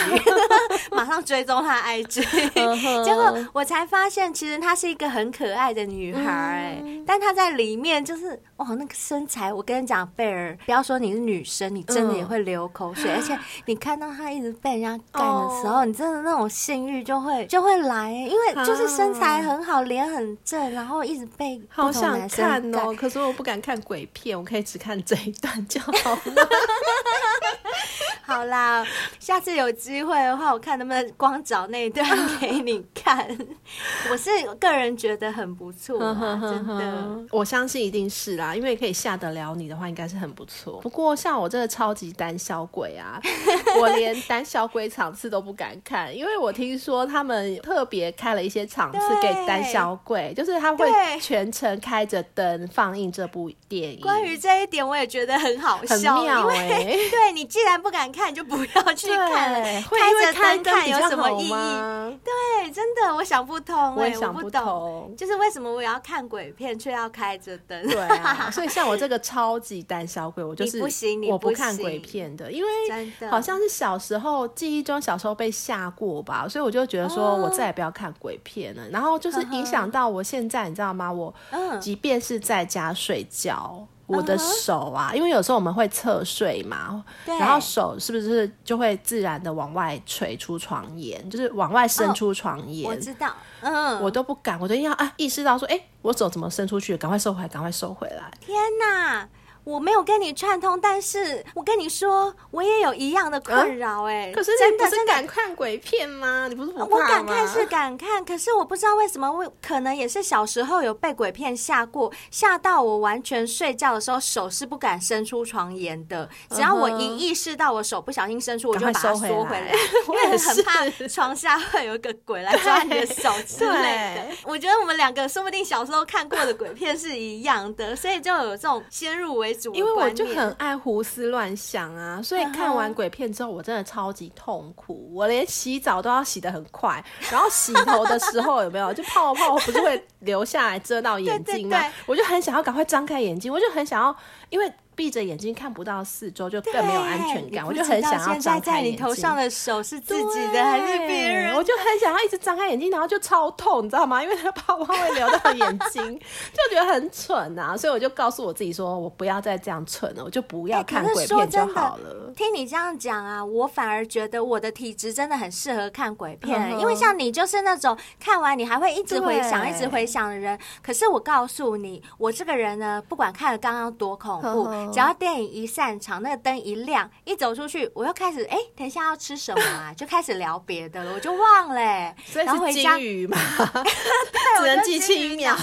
马上追踪她 IG，结果我才发现，其实她是一个很可爱的女孩，嗯、但她在里面就是哇，那个身材，我跟你讲，贝尔，不要说你是女生，你真的也会流口水，嗯、而且你看到她一直被人家干的时候，哦、你真的那种性欲就会就会来，因为就是身材很好，脸、啊、很正，然后一直被。好想看哦，可是我不敢看鬼片，我可以只看这一段就好了。好啦，下次有机会的话，我看能不能光找那一段给你看。我是个人觉得很不错，真的，我相信一定是啦，因为可以吓得了你的话，应该是很不错。不过像我这个超级胆小鬼啊，我连胆小鬼场次都不敢看，因为我听说他们特别开了一些场次给胆小鬼，就是他会全程开着灯放映这部电影。关于这一点，我也觉得很好笑，很妙欸，因为对你既然不敢看，就不要去看了。开着灯看有什么意义？对，真的我想不通，我也想不懂，就是为什么我要看鬼片却要开着灯？对啊，所以像我这个超级胆小鬼，我就是不行，我不看鬼片的，因为好像是小时候记忆中小时候被吓过吧，所以我就觉得说我再也不要看鬼片了。然后就是影响到我现在，你知道吗？我即便是在家睡觉。我的手啊，因为有时候我们会侧睡嘛，然后手是不是就会自然的往外垂出床沿，就是往外伸出床沿？哦，我知道，嗯，我都不敢，我都要啊意识到说，哎，我手怎么伸出去？赶快收回来，赶快收回来！天哪！我没有跟你串通，但是我跟你说，我也有一样的困扰哎。可是你不是敢看鬼片吗？你不是不怕吗？我敢看是敢看，可是我不知道为什么，我可能也是小时候有被鬼片吓过，吓到我完全睡觉的时候手是不敢伸出床沿的。只要我一意识到我手不小心伸出，我就把它缩回来，因为很怕床下会有一个鬼来抓你的手之类的。我觉得我们两个说不定小时候看过的鬼片是一样的，所以就有这种先入为。因为我就很爱胡思乱想啊，所以看完鬼片之后，我真的超级痛苦。我连洗澡都要洗得很快，然后洗头的时候有没有就泡泡不是会流下来遮到眼睛吗？我就很想要赶快张开眼睛，我就很想要，因为。闭着眼睛看不到四周，就更没有安全感。我就很想要张开眼睛。在在你头上的手是自己的还是别人？我就很想要一直张开眼睛，然后就超痛，你知道吗？因为它泡泡会流到眼睛，就觉得很蠢啊。所以我就告诉我自己说，我不要再这样蠢了，我就不要看鬼片就好了。听你这样讲啊，我反而觉得我的体质真的很适合看鬼片，因为像你就是那种看完你还会一直回想、一直回想的人。可是我告诉你，我这个人呢，不管看了刚刚多恐怖。只要电影一散场，那个灯一亮，一走出去，我又开始哎、欸，等一下要吃什么啊？就开始聊别的了，我就忘了、欸。所以是金鱼嘛？只能记七秒。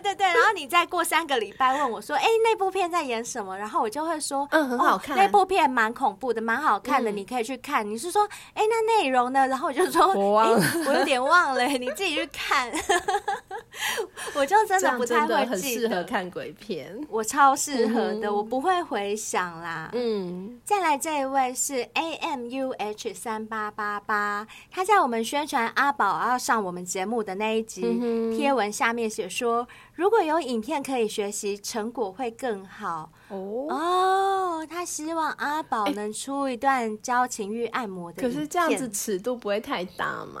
对对对，然后你再过三个礼拜问我说，哎、欸，那部片在演什么？然后我就会说，嗯，很好看。哦、那部片蛮恐怖的，蛮好看的，嗯、你可以去看。你是说，哎、欸，那内容呢？然后我就说，我忘了、欸，我有点忘了，你自己去看。我就真的不太会记得，很适合看鬼片，我超适合的，嗯、我不会回想啦。嗯，再来这一位是 A M U H 三八八八，他在我们宣传阿宝要上我们节目的那一集贴文下面写说，如果有影片可以学习，成果会更好。哦哦，他希望阿宝能出一段教情欲按摩的。可是这样子尺度不会太大吗？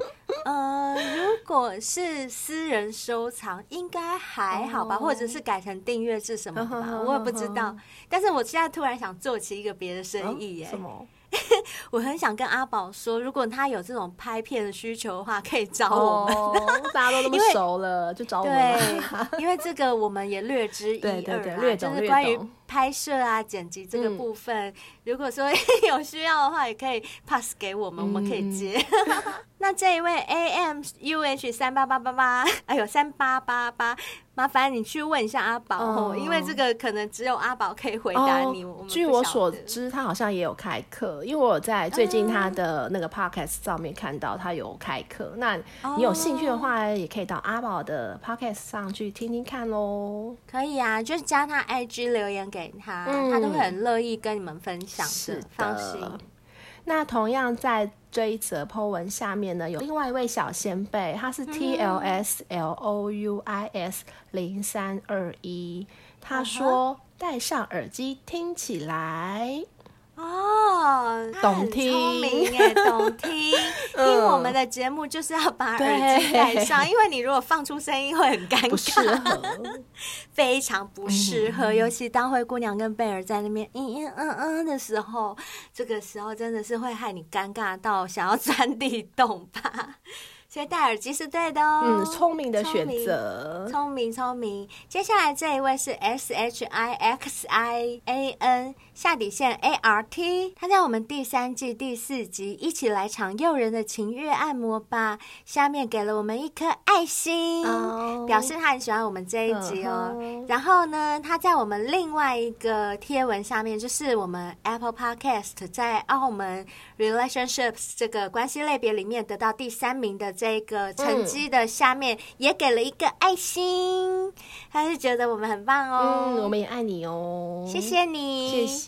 呃，如果是私人收藏，应该还好吧，或者是改成订阅制什么吧，我也不知道。但是我现在突然想做起一个别的生意，耶。什么？我很想跟阿宝说，如果他有这种拍片的需求的话，可以找我们。大家都那么熟了，就找我们。对，因为这个我们也略知一二，略懂略懂。就是关于拍摄啊、剪辑这个部分，嗯、如果说 有需要的话，也可以 pass 给我们，嗯、我们可以接。那这一位 A M U H 三八八八八，哎呦三八八八，麻烦你去问一下阿宝哦，哦因为这个可能只有阿宝可以回答你。哦、我据我所知，他好像也有开课，因为我在最近他的那个 podcast 上面看到他有开课。嗯、那你有兴趣的话，也可以到阿宝的 podcast 上去听听看喽。可以啊，就是加他 IG 留言给他，嗯、他都会很乐意跟你们分享的。是的放心。那同样在这一则 po 文下面呢，有另外一位小先辈，他是 T L S L O U I S 零三二一，他说戴上耳机听起来。哦，懂听，聪明耶，懂听。听我们的节目就是要把耳机戴上，因为你如果放出声音会很尴尬，非常不适合。尤其当灰姑娘跟贝尔在那边嗯嗯嗯嗯的时候，这个时候真的是会害你尴尬到想要钻地洞吧。所以戴耳机是对的哦，嗯，聪明的选择，聪明聪明。接下来这一位是 S H I X I A N 下底线 A R T，他在我们第三季第四集一起来场诱人的情欲按摩吧，下面给了我们一颗爱心，oh. 表示他很喜欢我们这一集哦。Uh huh. 然后呢，他在我们另外一个贴文下面，就是我们 Apple Podcast 在澳门 Relationships 这个关系类别里面得到第三名的。这个成绩的下面也给了一个爱心，他是觉得我们很棒哦。嗯，我们也爱你哦，谢谢你，谢谢。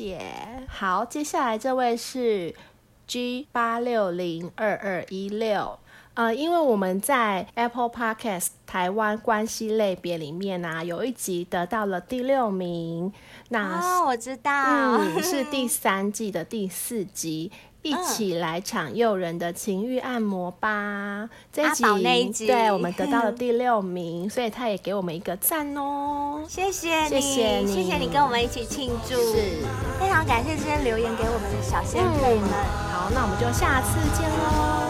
好，接下来这位是 G 八六零二二一六，呃，因为我们在 Apple Podcast 台湾关系类别里面呢、啊，有一集得到了第六名，那、哦、我知道，嗯，是第三季的第四集。一起来场诱人的情欲按摩吧！这一集，那一集对我们得到了第六名，所以他也给我们一个赞哦。谢谢你，谢谢你，谢谢你跟我们一起庆祝，是非常感谢这些留言给我们的小仙贝们。好，那我们就下次见喽。